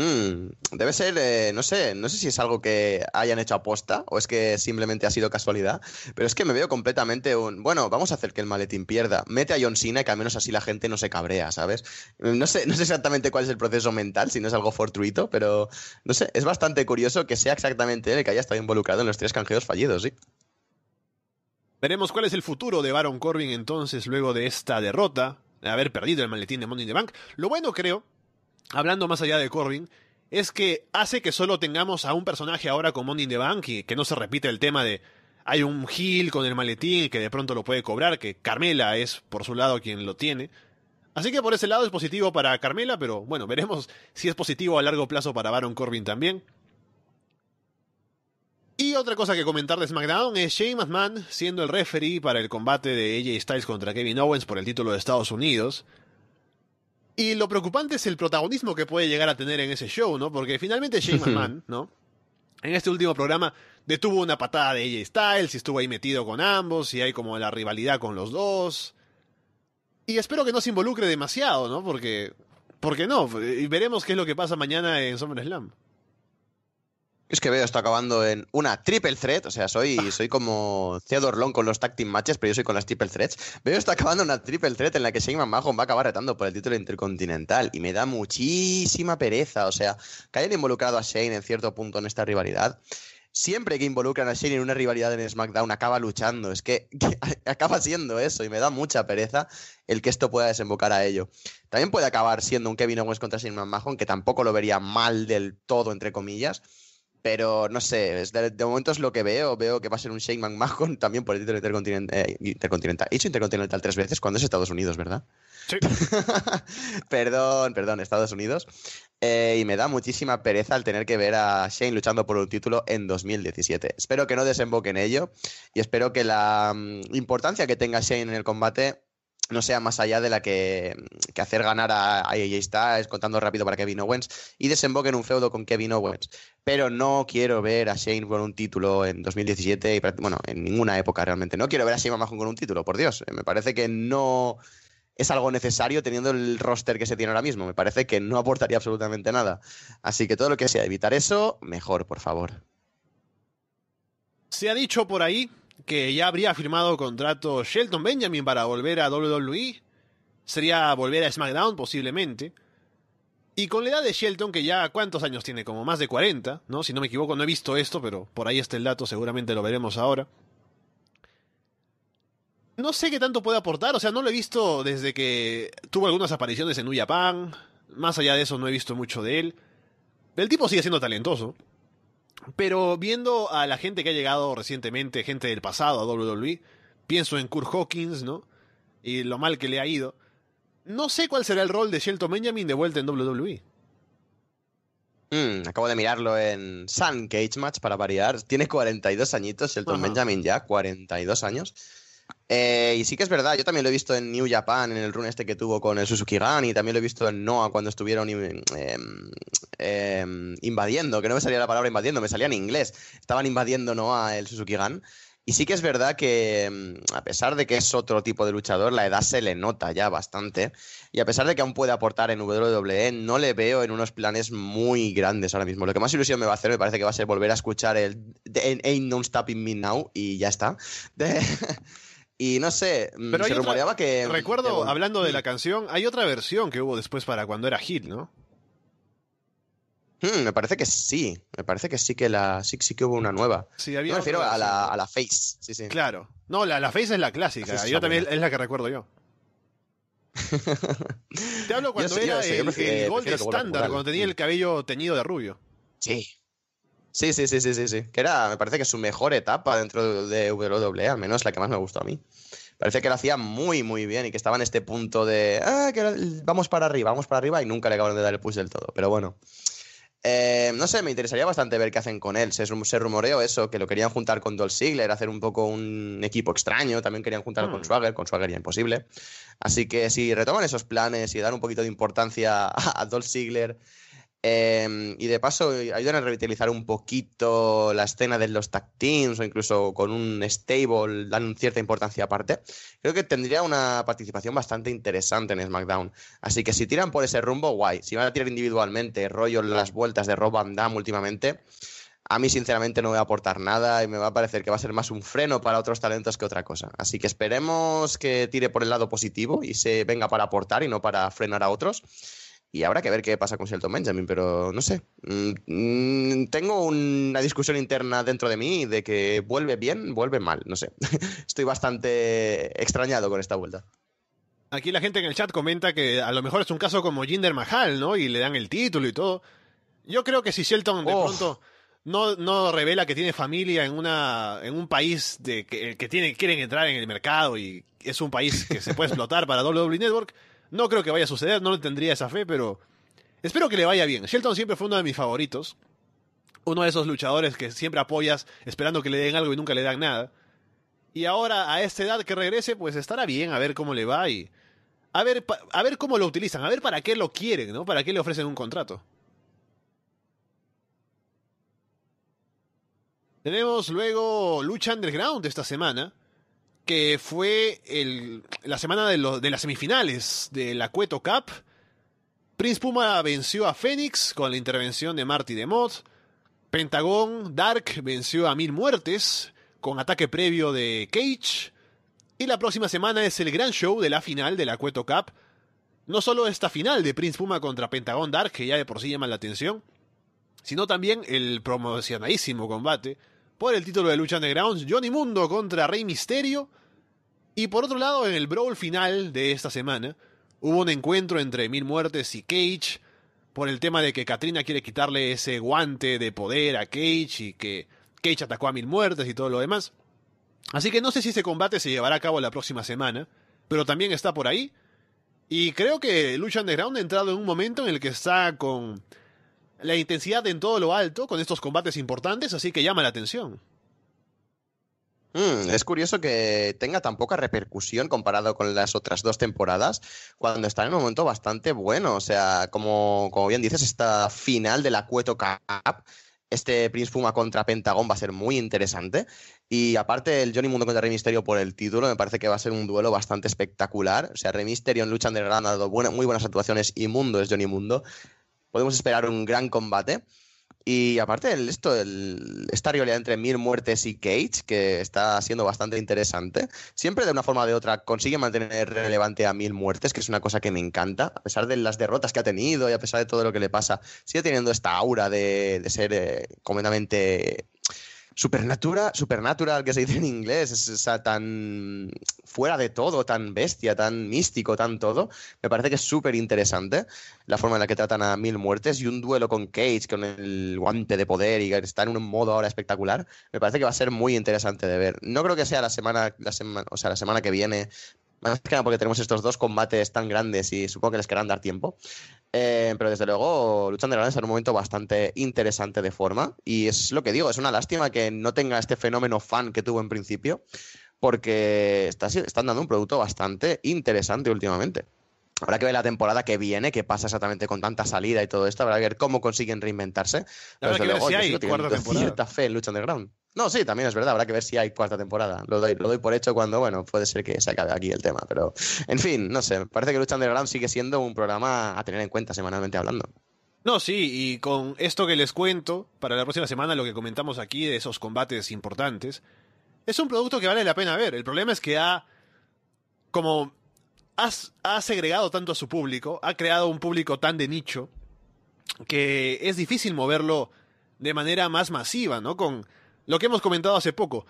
Mm, debe ser, eh, no sé, no sé si es algo que hayan hecho aposta o es que simplemente ha sido casualidad, pero es que me veo completamente un, bueno, vamos a hacer que el maletín pierda, mete a John Cena que al menos así la gente no se cabrea, ¿sabes? No sé, no sé exactamente cuál es el proceso mental, si no es algo fortuito, pero no sé, es bastante curioso que sea exactamente él el que haya estado involucrado en los tres canjeos fallidos, sí. Veremos cuál es el futuro de Baron Corbin entonces luego de esta derrota, de haber perdido el maletín de Money in the Bank. Lo bueno creo, hablando más allá de Corbin, es que hace que solo tengamos a un personaje ahora con Money in the Bank y que no se repite el tema de hay un heel con el maletín que de pronto lo puede cobrar, que Carmela es por su lado quien lo tiene. Así que por ese lado es positivo para Carmela, pero bueno, veremos si es positivo a largo plazo para Baron Corbin también. Y otra cosa que comentar de SmackDown es Shane McMahon siendo el referee para el combate de AJ Styles contra Kevin Owens por el título de Estados Unidos. Y lo preocupante es el protagonismo que puede llegar a tener en ese show, ¿no? Porque finalmente Shane McMahon, ¿no? En este último programa detuvo una patada de AJ Styles y estuvo ahí metido con ambos y hay como la rivalidad con los dos. Y espero que no se involucre demasiado, ¿no? Porque... Porque no, y veremos qué es lo que pasa mañana en SummerSlam. Es que veo esto acabando en una triple threat, o sea, soy, soy como Theodore Long con los tag team matches, pero yo soy con las triple threats. Veo esto acabando en una triple threat en la que Shane McMahon va a acabar retando por el título intercontinental y me da muchísima pereza, o sea, que hayan involucrado a Shane en cierto punto en esta rivalidad. siempre que involucran a Shane en una rivalidad en SmackDown acaba luchando. Es que, que acaba siendo eso y me da mucha pereza el que esto pueda desembocar a ello. También puede acabar siendo un Kevin Owens contra Shane McMahon, que tampoco lo vería mal del todo, entre comillas. Pero no sé, de, de momento es lo que veo. Veo que va a ser un Shane McMahon también por el título intercontinental. eh, intercontinental. He dicho intercontinental tres veces cuando es Estados Unidos, ¿verdad? Sí. perdón, perdón, Estados Unidos. Eh, y me da muchísima pereza el tener que ver a Shane luchando por un título en 2017. Espero que no desemboque en ello y espero que la mm, importancia que tenga Shane en el combate no sea más allá de la que, que hacer ganar a, a AJ Styles contando rápido para Kevin Owens y desemboque en un feudo con Kevin Owens. Pero no quiero ver a Shane con un título en 2017 y, bueno, en ninguna época realmente. No quiero ver a Shane McMahon con un título, por Dios. Eh, Me parece que no es algo necesario teniendo el roster que se tiene ahora mismo. Me parece que no aportaría absolutamente nada. Así que todo lo que sea evitar eso, mejor, por favor. Se ha dicho por ahí que ya habría firmado contrato Shelton Benjamin para volver a WWE. Sería volver a SmackDown posiblemente. Y con la edad de Shelton, que ya cuántos años tiene, como más de 40, ¿no? Si no me equivoco, no he visto esto, pero por ahí está el dato, seguramente lo veremos ahora. No sé qué tanto puede aportar, o sea, no lo he visto desde que tuvo algunas apariciones en New Japan. Más allá de eso, no he visto mucho de él. El tipo sigue siendo talentoso. Pero viendo a la gente que ha llegado recientemente, gente del pasado a WWE, pienso en Kurt Hawkins, ¿no? Y lo mal que le ha ido. No sé cuál será el rol de Shelton Benjamin de vuelta en WWE. Mm, acabo de mirarlo en Sun Cage Match para variar. Tiene 42 añitos, Shelton Ajá. Benjamin ya, 42 años. Eh, y sí que es verdad, yo también lo he visto en New Japan, en el run este que tuvo con el Suzuki Gun, y también lo he visto en Noah cuando estuvieron em, em, invadiendo, que no me salía la palabra invadiendo, me salía en inglés. Estaban invadiendo Noah el Suzuki Gun. Y sí que es verdad que, em, a pesar de que es otro tipo de luchador, la edad se le nota ya bastante. Y a pesar de que aún puede aportar en WWE, no le veo en unos planes muy grandes ahora mismo. Lo que más ilusión me va a hacer me parece que va a ser volver a escuchar el Ain't No Stopping Me Now y ya está. De- y no sé, mm, Pero se otra- que... Recuerdo, que- hablando de la canción, hay otra versión que hubo después para cuando era hit, ¿no? Hmm, me parece que sí, me parece que sí que la sí, sí que hubo una nueva. Sí, me refiero a la, a la Face, sí, sí. Claro. No, la, la Face es la clásica. La yo la también buena. es la que recuerdo yo. Te hablo cuando Yo sé- yo era sé, el, prefiero- el Gold estándar, cuando tenía el cabello teñido de rubio. Sí. Sí, sí, sí, sí, sí, sí. Que era, me parece que su mejor etapa dentro de WWE, al menos la que más me gustó a mí. Parece que lo hacía muy, muy bien y que estaba en este punto de, ah, que vamos para arriba, vamos para arriba y nunca le acabaron de dar el push del todo. Pero bueno. Eh, no sé, me interesaría bastante ver qué hacen con él. Se, se rumoreó eso, que lo querían juntar con Dolph Ziggler, hacer un poco un equipo extraño. También querían juntarlo con Hmm. Swagger, con Swagger ya imposible. Así que si retoman esos planes y dan un poquito de importancia a, a Dolph Ziggler eh, y de paso ayudan a revitalizar un poquito la escena de los tag teams o incluso con un stable dan cierta importancia aparte, creo que tendría una participación bastante interesante en SmackDown. Así que si tiran por ese rumbo, guay. Si van a tirar individualmente, rollo las vueltas de Rob Van Damme últimamente, a mí sinceramente no va a aportar nada y me va a parecer que va a ser más un freno para otros talentos que otra cosa. Así que esperemos que tire por el lado positivo y se venga para aportar y no para frenar a otros. Y habrá que ver qué pasa con Shelton Benjamin, pero no sé. Mm, mm, tengo una discusión interna dentro de mí de que vuelve bien, vuelve mal, no sé. Estoy bastante extrañado con esta vuelta. Aquí la gente en el chat comenta que a lo mejor es un caso como Jinder Mahal, ¿no? Y le dan el título y todo. Yo creo que si Shelton de Oh. pronto no, no revela que tiene familia en una en un país de que, que tiene, quieren entrar en el mercado y es un país que se puede explotar para WWE Network, no creo que vaya a suceder, no le tendría esa fe, pero espero que le vaya bien. Shelton siempre fue uno de mis favoritos. Uno de esos luchadores que siempre apoyas esperando que le den algo y nunca le dan nada. Y ahora, a esta edad que regrese, pues estará bien, a ver cómo le va y a ver, a ver cómo lo utilizan, a ver para qué lo quieren, ¿no? Para qué le ofrecen un contrato. Tenemos luego Lucha Underground esta semana, que fue la semana de, las semifinales de la Cueto Cup. Prince Puma venció a Phoenix con la intervención de Marty DeMott. Pentagón Dark venció a Mil Muertes con ataque previo de Cage. Y la próxima semana es el gran show de la final de la Cueto Cup. No solo esta final de Prince Puma contra Pentagón Dark, que ya de por sí llama la atención, sino también el promocionadísimo combate por el título de lucha underground Johnny Mundo contra Rey Misterio. Y por otro lado, en el brawl final de esta semana, hubo un encuentro entre Mil Muertes y Cage por el tema de que Katrina quiere quitarle ese guante de poder a Cage y que Cage atacó a Mil Muertes y todo lo demás. Así que no sé si ese combate se llevará a cabo la próxima semana, pero también está por ahí. Y creo que Lucha Underground ha entrado en un momento en el que está con la intensidad en todo lo alto, con estos combates importantes, así que llama la atención. Mm, es curioso que tenga tan poca repercusión comparado con las otras dos temporadas, cuando está en un momento bastante bueno. O sea, como, como bien dices, esta final de la Cueto Cup, este Prince Puma contra Pentagon va a ser muy interesante. Y aparte, el Johnny Mundo contra Rey Mysterio por el título, me parece que va a ser un duelo bastante espectacular. O sea, Rey Mysterio en lucha underground ha dado muy buenas actuaciones y Mundo es Johnny Mundo. Podemos esperar un gran combate. Y aparte, el, esto, el, esta rivalidad entre Mir Muertes y Cage, que está siendo bastante interesante, siempre de una forma o de otra consigue mantener relevante a Mil Muertes, que es una cosa que me encanta, a pesar de las derrotas que ha tenido y a pesar de todo lo que le pasa, sigue teniendo esta aura de, de ser eh, completamente supernatural, supernatural que se dice en inglés, es, tan fuera de todo, tan bestia, tan místico, tan todo. Me parece que es súper interesante la forma en la que tratan a Mil Muertes y un duelo con Cage, con el guante de poder y que está en un modo ahora espectacular. Me parece que va a ser muy interesante de ver. No creo que sea la semana, la semana, o sea, la semana que viene, más que nada porque tenemos estos dos combates tan grandes y supongo que les querrán dar tiempo. Eh, pero desde luego, Lucha Underground está en un momento bastante interesante de forma. Y es lo que digo, es una lástima que no tenga este fenómeno fan que tuvo en principio, porque está, están dando un producto bastante interesante últimamente. Habrá que ver la temporada que viene, qué pasa exactamente con tanta salida y todo esto. Habrá que ver cómo consiguen reinventarse. Habrá que ver si hay cierta fe en Lucha Underground. No, sí, también es verdad. Habrá que ver si hay cuarta temporada. Lo doy, lo doy por hecho cuando, bueno, puede ser que se acabe aquí el tema. Pero, en fin, no sé. Parece que Lucha Underground sigue siendo un programa a tener en cuenta semanalmente hablando. No, sí, y con esto que les cuento, para la próxima semana lo que comentamos aquí de esos combates importantes, es un producto que vale la pena ver. El problema es que ha como ha segregado tanto a su público, ha creado un público tan de nicho, que es difícil moverlo de manera más masiva, ¿no? Con lo que hemos comentado hace poco.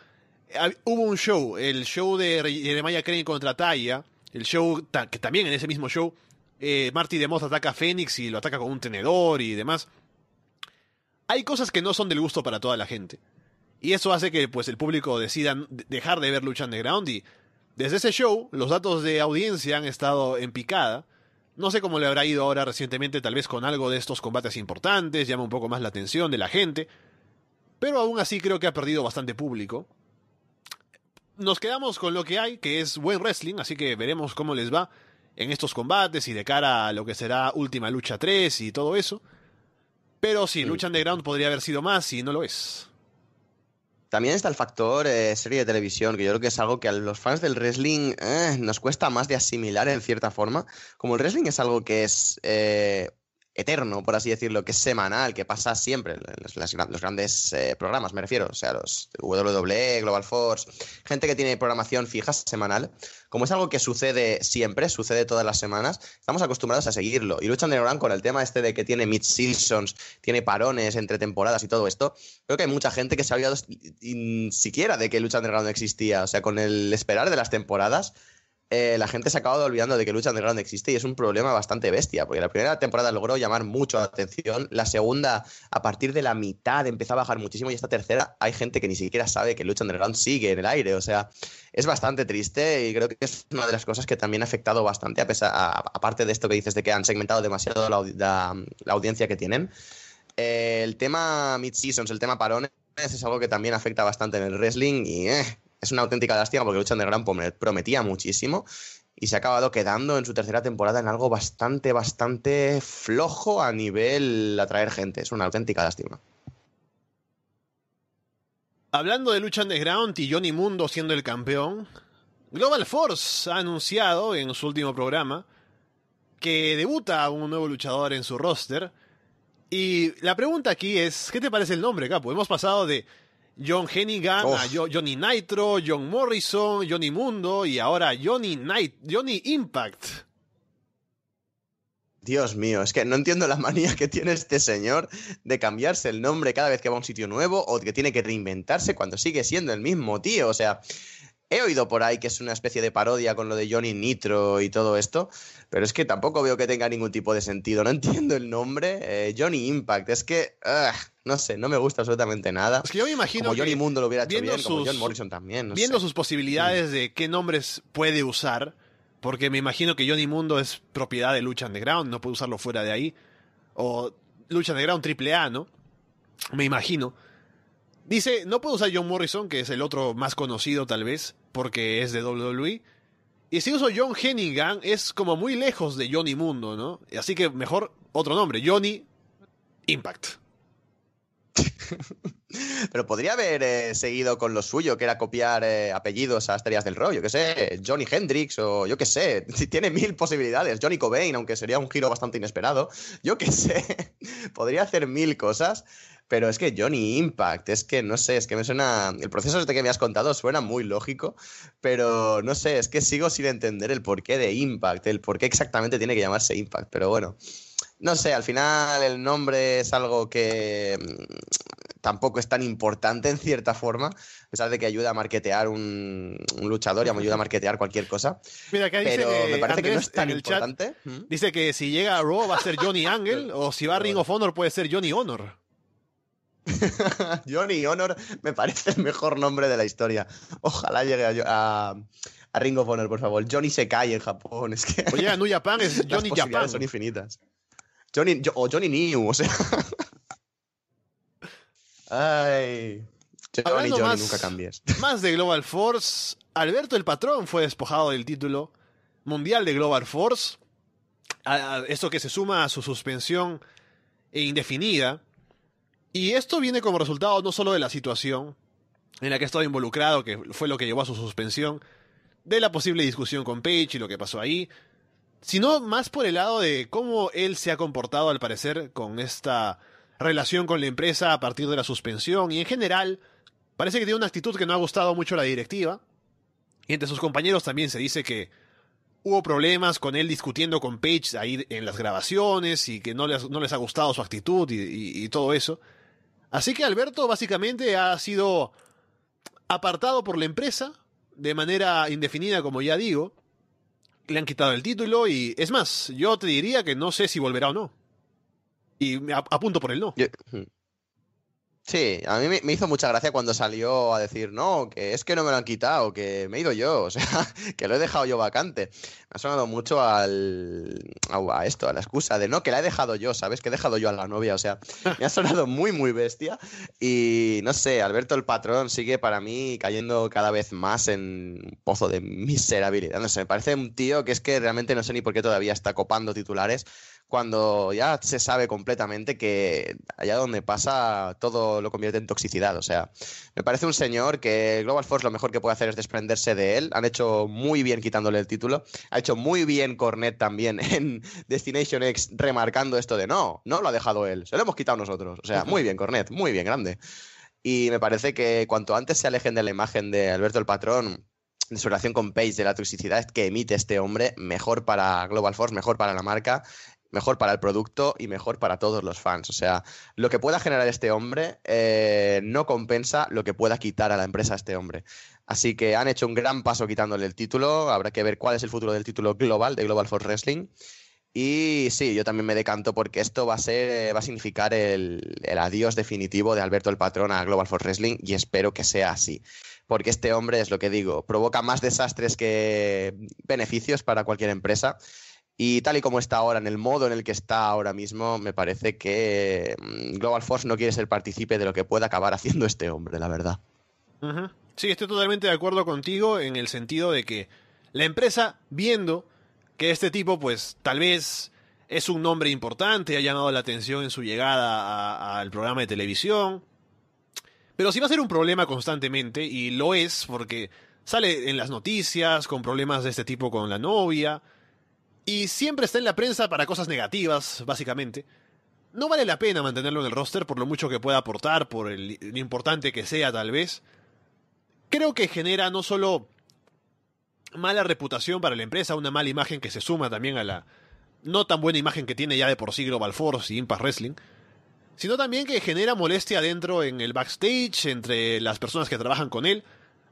Hubo un show, el show de Jeremiah Crane contra Taya, el show que también en ese mismo show eh, Marty DeMoss ataca a Phoenix y lo ataca con un tenedor y demás. Hay cosas que no son del gusto para toda la gente. Y eso hace que pues el público decida dejar de ver Lucha Underground y desde ese show, los datos de audiencia han estado en picada. No sé cómo le habrá ido ahora recientemente, tal vez con algo de estos combates importantes, llama un poco más la atención de la gente. Pero aún así creo que ha perdido bastante público. Nos quedamos con lo que hay, que es buen wrestling, así que veremos cómo les va en estos combates y de cara a lo que será Última Lucha 3 y todo eso. Pero sí, Lucha Underground podría haber sido más y no lo es. También está el factor eh, serie de televisión, que yo creo que es algo que a los fans del wrestling eh, nos cuesta más de asimilar en cierta forma. Como el wrestling es algo que es eh, eterno, por así decirlo, que es semanal, que pasa siempre, los, grandes eh, programas, me refiero, o sea, los WWE, Global Force, gente que tiene programación fija semanal, como es algo que sucede siempre, sucede todas las semanas, estamos acostumbrados a seguirlo. Y Lucha Underground con el tema este de que tiene mid-seasons, tiene parones entre temporadas y todo esto, creo que hay mucha gente que se ha olvidado siquiera de que Lucha Underground existía, o sea, con el esperar de las temporadas, eh, la gente se ha acabado olvidando de que Lucha Underground existe y es un problema bastante bestia, porque la primera temporada logró llamar mucho la atención, la segunda a partir de la mitad empezó a bajar muchísimo y esta tercera hay gente que ni siquiera sabe que Lucha Underground sigue en el aire, o sea, es bastante triste y creo que es una de las cosas que también ha afectado bastante, a aparte de esto que dices de que han segmentado demasiado la, audiencia que tienen. Eh, el tema mid-seasons, el tema parones, es algo que también afecta bastante en el wrestling y eh, es una auténtica lástima porque Lucha Underground prometía muchísimo y se ha acabado quedando en su tercera temporada en algo bastante, bastante flojo a nivel atraer gente. Es una auténtica lástima. Hablando de Lucha Underground y Johnny Mundo siendo el campeón, Global Force ha anunciado en su último programa que debuta un nuevo luchador en su roster. Y la pregunta aquí es, ¿qué te parece el nombre, Capo? Hemos pasado de John Hennigan, Johnny Nitro, John Morrison, Johnny Mundo y ahora Johnny Night, Johnny Impact. Dios mío, es que no entiendo la manía que tiene este señor de cambiarse el nombre cada vez que va a un sitio nuevo o que tiene que reinventarse cuando sigue siendo el mismo tío. O sea, he oído por ahí que es una especie de parodia con lo de Johnny Nitro y todo esto, pero es que tampoco veo que tenga ningún tipo de sentido. No entiendo el nombre. Eh, Johnny Impact, es que, ugh, no sé, no me gusta absolutamente nada. Es que yo me imagino Como Johnny Mundo lo hubiera hecho bien, como sus- John Morrison también. no viendo sé. sus posibilidades de qué nombres puede usar, porque me imagino que Johnny Mundo es propiedad de Lucha Underground, no puede usarlo fuera de ahí, o Lucha Underground AAA, ¿no? Me imagino. Dice, no puedo usar John Morrison, que es el otro más conocido tal vez, porque es de WWE. Y si uso John Hennigan, es como muy lejos de Johnny Mundo, ¿no? Así que mejor otro nombre, Johnny Impact. Pero podría haber eh, seguido con lo suyo, que era copiar eh, apellidos a estrellas del rock, yo qué sé, Johnny Hendrix o yo qué sé, tiene mil posibilidades, Johnny Cobain, aunque sería un giro bastante inesperado, yo qué sé, podría hacer mil cosas, pero es que Johnny Impact, es que no sé, es que me suena, el proceso este que me has contado suena muy lógico, pero no sé, es que sigo sin entender el porqué de Impact, el por qué exactamente tiene que llamarse Impact, pero bueno. No sé, al final el nombre es algo que mm, tampoco es tan importante en cierta forma, a pesar de que ayuda a marketear un, un luchador y ayuda a marketear cualquier cosa. Mira, acá dice Pero que me parece que no es tan importante. ¿Mm? Dice que si llega a Raw va a ser Johnny Angle, o si va a Ring of Honor puede ser Johnny Honor. Johnny Honor me parece el mejor nombre de la historia. Ojalá llegue a, a, a Ring of Honor, por favor. Johnny se cae en Japón, es que O llega a New Japan es las Johnny Japan. posibilidades son infinitas. Johnny, jo- o Johnny New, o sea. Ay. Johnny, Hablando Johnny, más- nunca cambies. Más de Global Force, Alberto el Patrón fue despojado del título mundial de Global Force. A- a- esto que se suma a su suspensión indefinida. Y esto viene como resultado no solo de la situación en la que ha estado involucrado, que fue lo que llevó a su suspensión, de la posible discusión con Page y lo que pasó ahí, sino más por el lado de cómo él se ha comportado al parecer con esta relación con la empresa a partir de la suspensión y en general parece que tiene una actitud que no ha gustado mucho a la directiva y entre sus compañeros también se dice que hubo problemas con él discutiendo con Page ahí en las grabaciones y que no les, no les ha gustado su actitud y, y- y todo eso. Así que Alberto básicamente ha sido apartado por la empresa de manera indefinida, como ya digo. Le han quitado el título y es más, yo te diría que no sé si volverá o no. Y apunto por el no. Hmm. Sí, a mí me, hizo mucha gracia cuando salió a decir, no, que es que no me lo han quitado, que me he ido yo, o sea, que lo he dejado yo vacante. Me ha sonado mucho al, a esto, a la excusa de, no, que la he dejado yo, ¿sabes? Que he dejado yo a la novia, o sea, me ha sonado muy, muy bestia. Y no sé, Alberto el patrón sigue para mí cayendo cada vez más en un pozo de miserabilidad. No sé, me parece un tío que es que realmente no sé ni por qué todavía está copando titulares cuando ya se sabe completamente que allá donde pasa todo lo convierte en toxicidad. O sea, me parece un señor que Global Force lo mejor que puede hacer es desprenderse de él. Han hecho muy bien quitándole el título. Ha hecho muy bien Cornet también en Destination X remarcando esto de no, no lo ha dejado él, se lo hemos quitado nosotros. O sea, muy bien Cornet, muy bien, grande. Y me parece que cuanto antes se alejen de la imagen de Alberto el Patrón, de su relación con Page, de la toxicidad que emite este hombre, mejor para Global Force, mejor para la marca mejor para el producto y mejor para todos los fans. O sea, lo que pueda generar este hombre eh, no compensa lo que pueda quitar a la empresa este hombre. Así que han hecho un gran paso quitándole el título. Habrá que ver cuál es el futuro del título global de Global Force Wrestling. Y sí, yo también me decanto porque esto va a ser, va a significar el, el adiós definitivo de Alberto el Patrón a Global Force Wrestling y espero que sea así. Porque este hombre es lo que digo, provoca más desastres que beneficios para cualquier empresa. Y tal y como está ahora, en el modo en el que está ahora mismo, me parece que mm, Global Force no quiere ser partícipe de lo que pueda acabar haciendo este hombre, la verdad. Sí, estoy totalmente de acuerdo contigo en el sentido de que la empresa, viendo que este tipo, pues tal vez es un nombre importante, ha llamado la atención en su llegada al programa de televisión, pero si va a ser un problema constantemente, y lo es porque sale en las noticias con problemas de este tipo con la novia, y siempre está en la prensa para cosas negativas, básicamente. No vale la pena mantenerlo en el roster por lo mucho que pueda aportar, por el, lo importante que sea tal vez. Creo que genera no solo mala reputación para la empresa, una mala imagen que se suma también a la, no tan buena imagen que tiene ya de por sí Global Force y Impact Wrestling, sino también que genera molestia dentro en el backstage entre las personas que trabajan con él.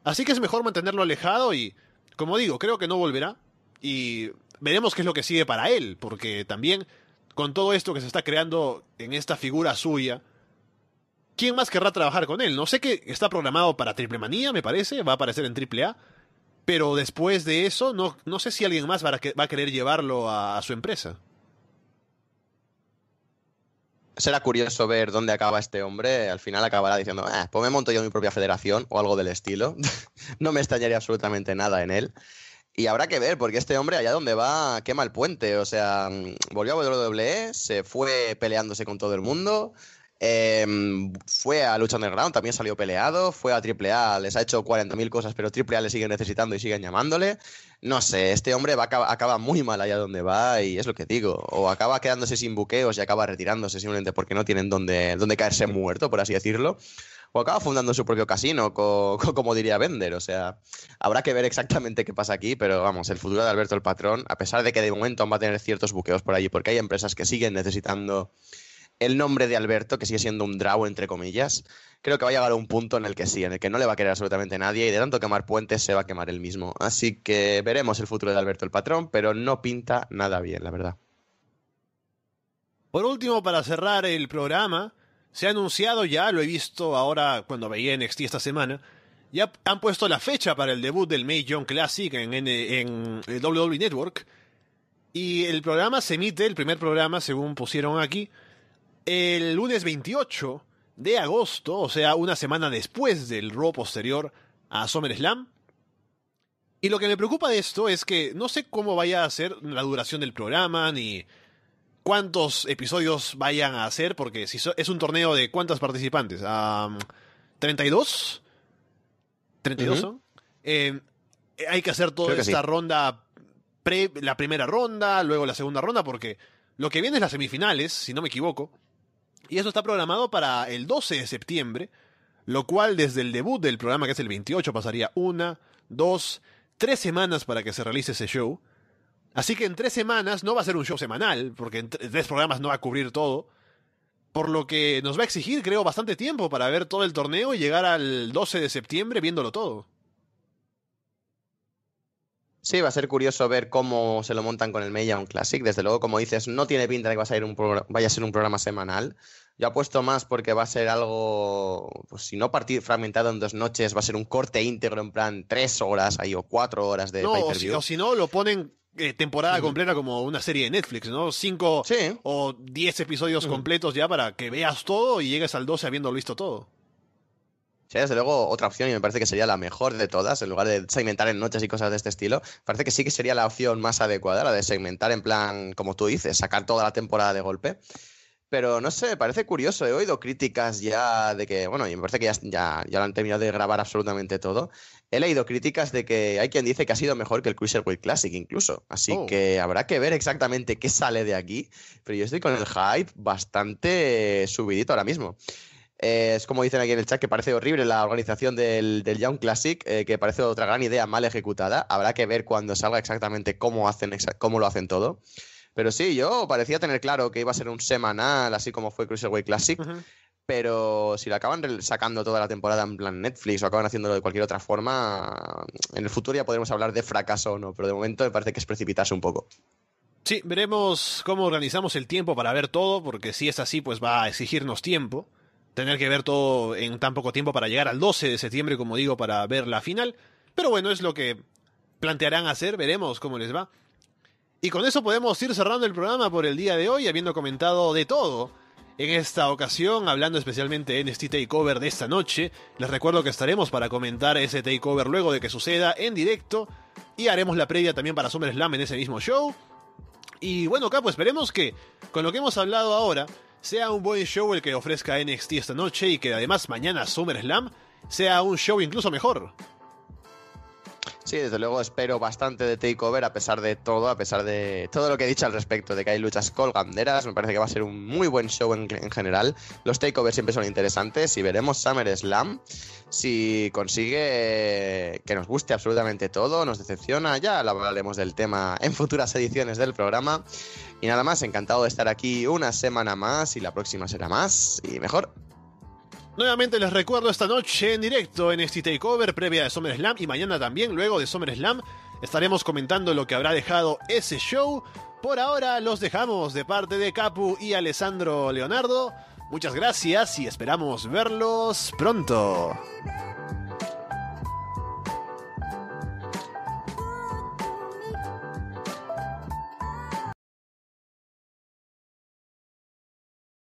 Así que es mejor mantenerlo alejado y, como digo, creo que no volverá. Y veremos qué es lo que sigue para él, porque también con todo esto que se está creando en esta figura suya, ¿quién más querrá trabajar con él? No sé que está programado para Triple Manía, me parece, va a aparecer en Triple A, pero después de eso, no, no sé si alguien más va a, querer llevarlo a, a su empresa. Será curioso ver dónde acaba este hombre. Al final acabará diciendo, ah, pues me monto yo mi propia federación o algo del estilo. no me extrañaría absolutamente nada en él. Y habrá que ver, porque este hombre allá donde va quema el puente. O sea, volvió a WWE, se fue peleándose con todo el mundo. Eh, fue a Lucha Underground, también salió peleado. Fue a AAA, les ha hecho 40.000 cosas, pero AAA le sigue necesitando y siguen llamándole. No sé, este hombre va, acaba, muy mal allá donde va y es lo que digo. O acaba quedándose sin buqueos y acaba retirándose simplemente porque no tienen donde, donde caerse muerto, por así decirlo. O acaba fundando su propio casino, co, co, como diría Bender. O sea, habrá que ver exactamente qué pasa aquí, pero vamos, el futuro de Alberto el Patrón, a pesar de que de momento va a tener ciertos buqueos por allí, porque hay empresas que siguen necesitando el nombre de Alberto, que sigue siendo un draw, entre comillas, creo que va a llegar a un punto en el que sí, en el que no le va a querer absolutamente nadie y de tanto quemar puentes se va a quemar él mismo. Así que veremos el futuro de Alberto el patrón, pero no pinta nada bien, la verdad. Por último, para cerrar el programa, se ha anunciado ya, lo he visto ahora cuando veía NXT esta semana, ya han puesto la fecha para el debut del May Young Classic en, en, en el WWE Network. Y el programa se emite, el primer programa, según pusieron aquí, el lunes 28 de agosto, o sea, una semana después del Raw posterior a SummerSlam. Y lo que me preocupa de esto es que no sé cómo vaya a ser la duración del programa, ni cuántos episodios vayan a hacer, porque si so es un torneo de cuántos participantes, um, 32, 32 uh -huh. son. Eh, hay que hacer toda esta sí. ronda, pre, la primera ronda, luego la segunda ronda, porque lo que viene es las semifinales, si no me equivoco. Y eso está programado para el 12 de septiembre, lo cual desde el debut del programa, que es el 28, pasaría una, dos, tres semanas para que se realice ese show. Así que en tres semanas no va a ser un show semanal, porque en tres programas no va a cubrir todo. Por lo que nos va a exigir, creo, bastante tiempo para ver todo el torneo y llegar al 12 de septiembre viéndolo todo. Sí, va a ser curioso ver cómo se lo montan con el Young Classic. Desde luego, como dices, no tiene pinta de que va a ser un vaya a ser un programa semanal. Yo apuesto más porque va a ser algo, pues si no partido fragmentado en dos noches, va a ser un corte íntegro en plan tres horas ahí o cuatro horas de no, pay o per si, o si no, lo ponen eh, temporada uh -huh. completa como una serie de Netflix, ¿no? Cinco sí. o diez episodios uh -huh. completos ya para que veas todo y llegues al 12 habiendo visto todo. Sí, desde luego, otra opción, y me parece que sería la mejor de todas, en lugar de segmentar en noches y cosas de este estilo, parece que sí que sería la opción más adecuada, la de segmentar en plan, como tú dices, sacar toda la temporada de golpe. Pero no sé, parece curioso, he oído críticas ya de que, bueno, y me parece que ya, ya, ya lo han terminado de grabar absolutamente todo. He leído críticas de que hay quien dice que ha sido mejor que el Cruiserweight Classic incluso. Así oh. que habrá que ver exactamente qué sale de aquí. Pero yo estoy con el hype bastante subidito ahora mismo. Eh, es como dicen aquí en el chat que parece horrible la organización del, del Young Classic, eh, que parece otra gran idea mal ejecutada. Habrá que ver cuando salga exactamente cómo, hacen, cómo lo hacen todo. Pero sí, yo parecía tener claro que iba a ser un semanal, así como fue Cruiserweight Classic. Uh -huh. Pero si lo acaban sacando toda la temporada en plan Netflix o acaban haciéndolo de cualquier otra forma, en el futuro ya podremos hablar de fracaso o no. Pero de momento me parece que es precipitarse un poco. Sí, veremos cómo organizamos el tiempo para ver todo, porque si es así, pues va a exigirnos tiempo tener que ver todo en tan poco tiempo para llegar al 12 de septiembre, como digo, para ver la final. Pero bueno, es lo que plantearán hacer, veremos cómo les va. Y con eso podemos ir cerrando el programa por el día de hoy, habiendo comentado de todo. En esta ocasión, hablando especialmente de NXT Takeover de esta noche, les recuerdo que estaremos para comentar ese Takeover luego de que suceda en directo. Y haremos la previa también para SummerSlam en ese mismo show. Y bueno, Capo, esperemos que con lo que hemos hablado ahora, sea un buen show el que ofrezca NXT esta noche y que además mañana SummerSlam sea un show incluso mejor. Sí, desde luego espero bastante de Takeover a pesar de todo, a pesar de todo lo que he dicho al respecto, de que hay luchas colganderas, me parece que va a ser un muy buen show en, en general. Los Takeovers siempre son interesantes y veremos SummerSlam si consigue que nos guste absolutamente todo, nos decepciona, ya hablaremos del tema en futuras ediciones del programa. Y nada más, encantado de estar aquí una semana más y la próxima será más y mejor. Nuevamente les recuerdo esta noche en directo en este Takeover previa de SummerSlam y mañana también, luego de SummerSlam, estaremos comentando lo que habrá dejado ese show. Por ahora los dejamos de parte de Capu y Alessandro Leonardo. Muchas gracias y esperamos verlos pronto.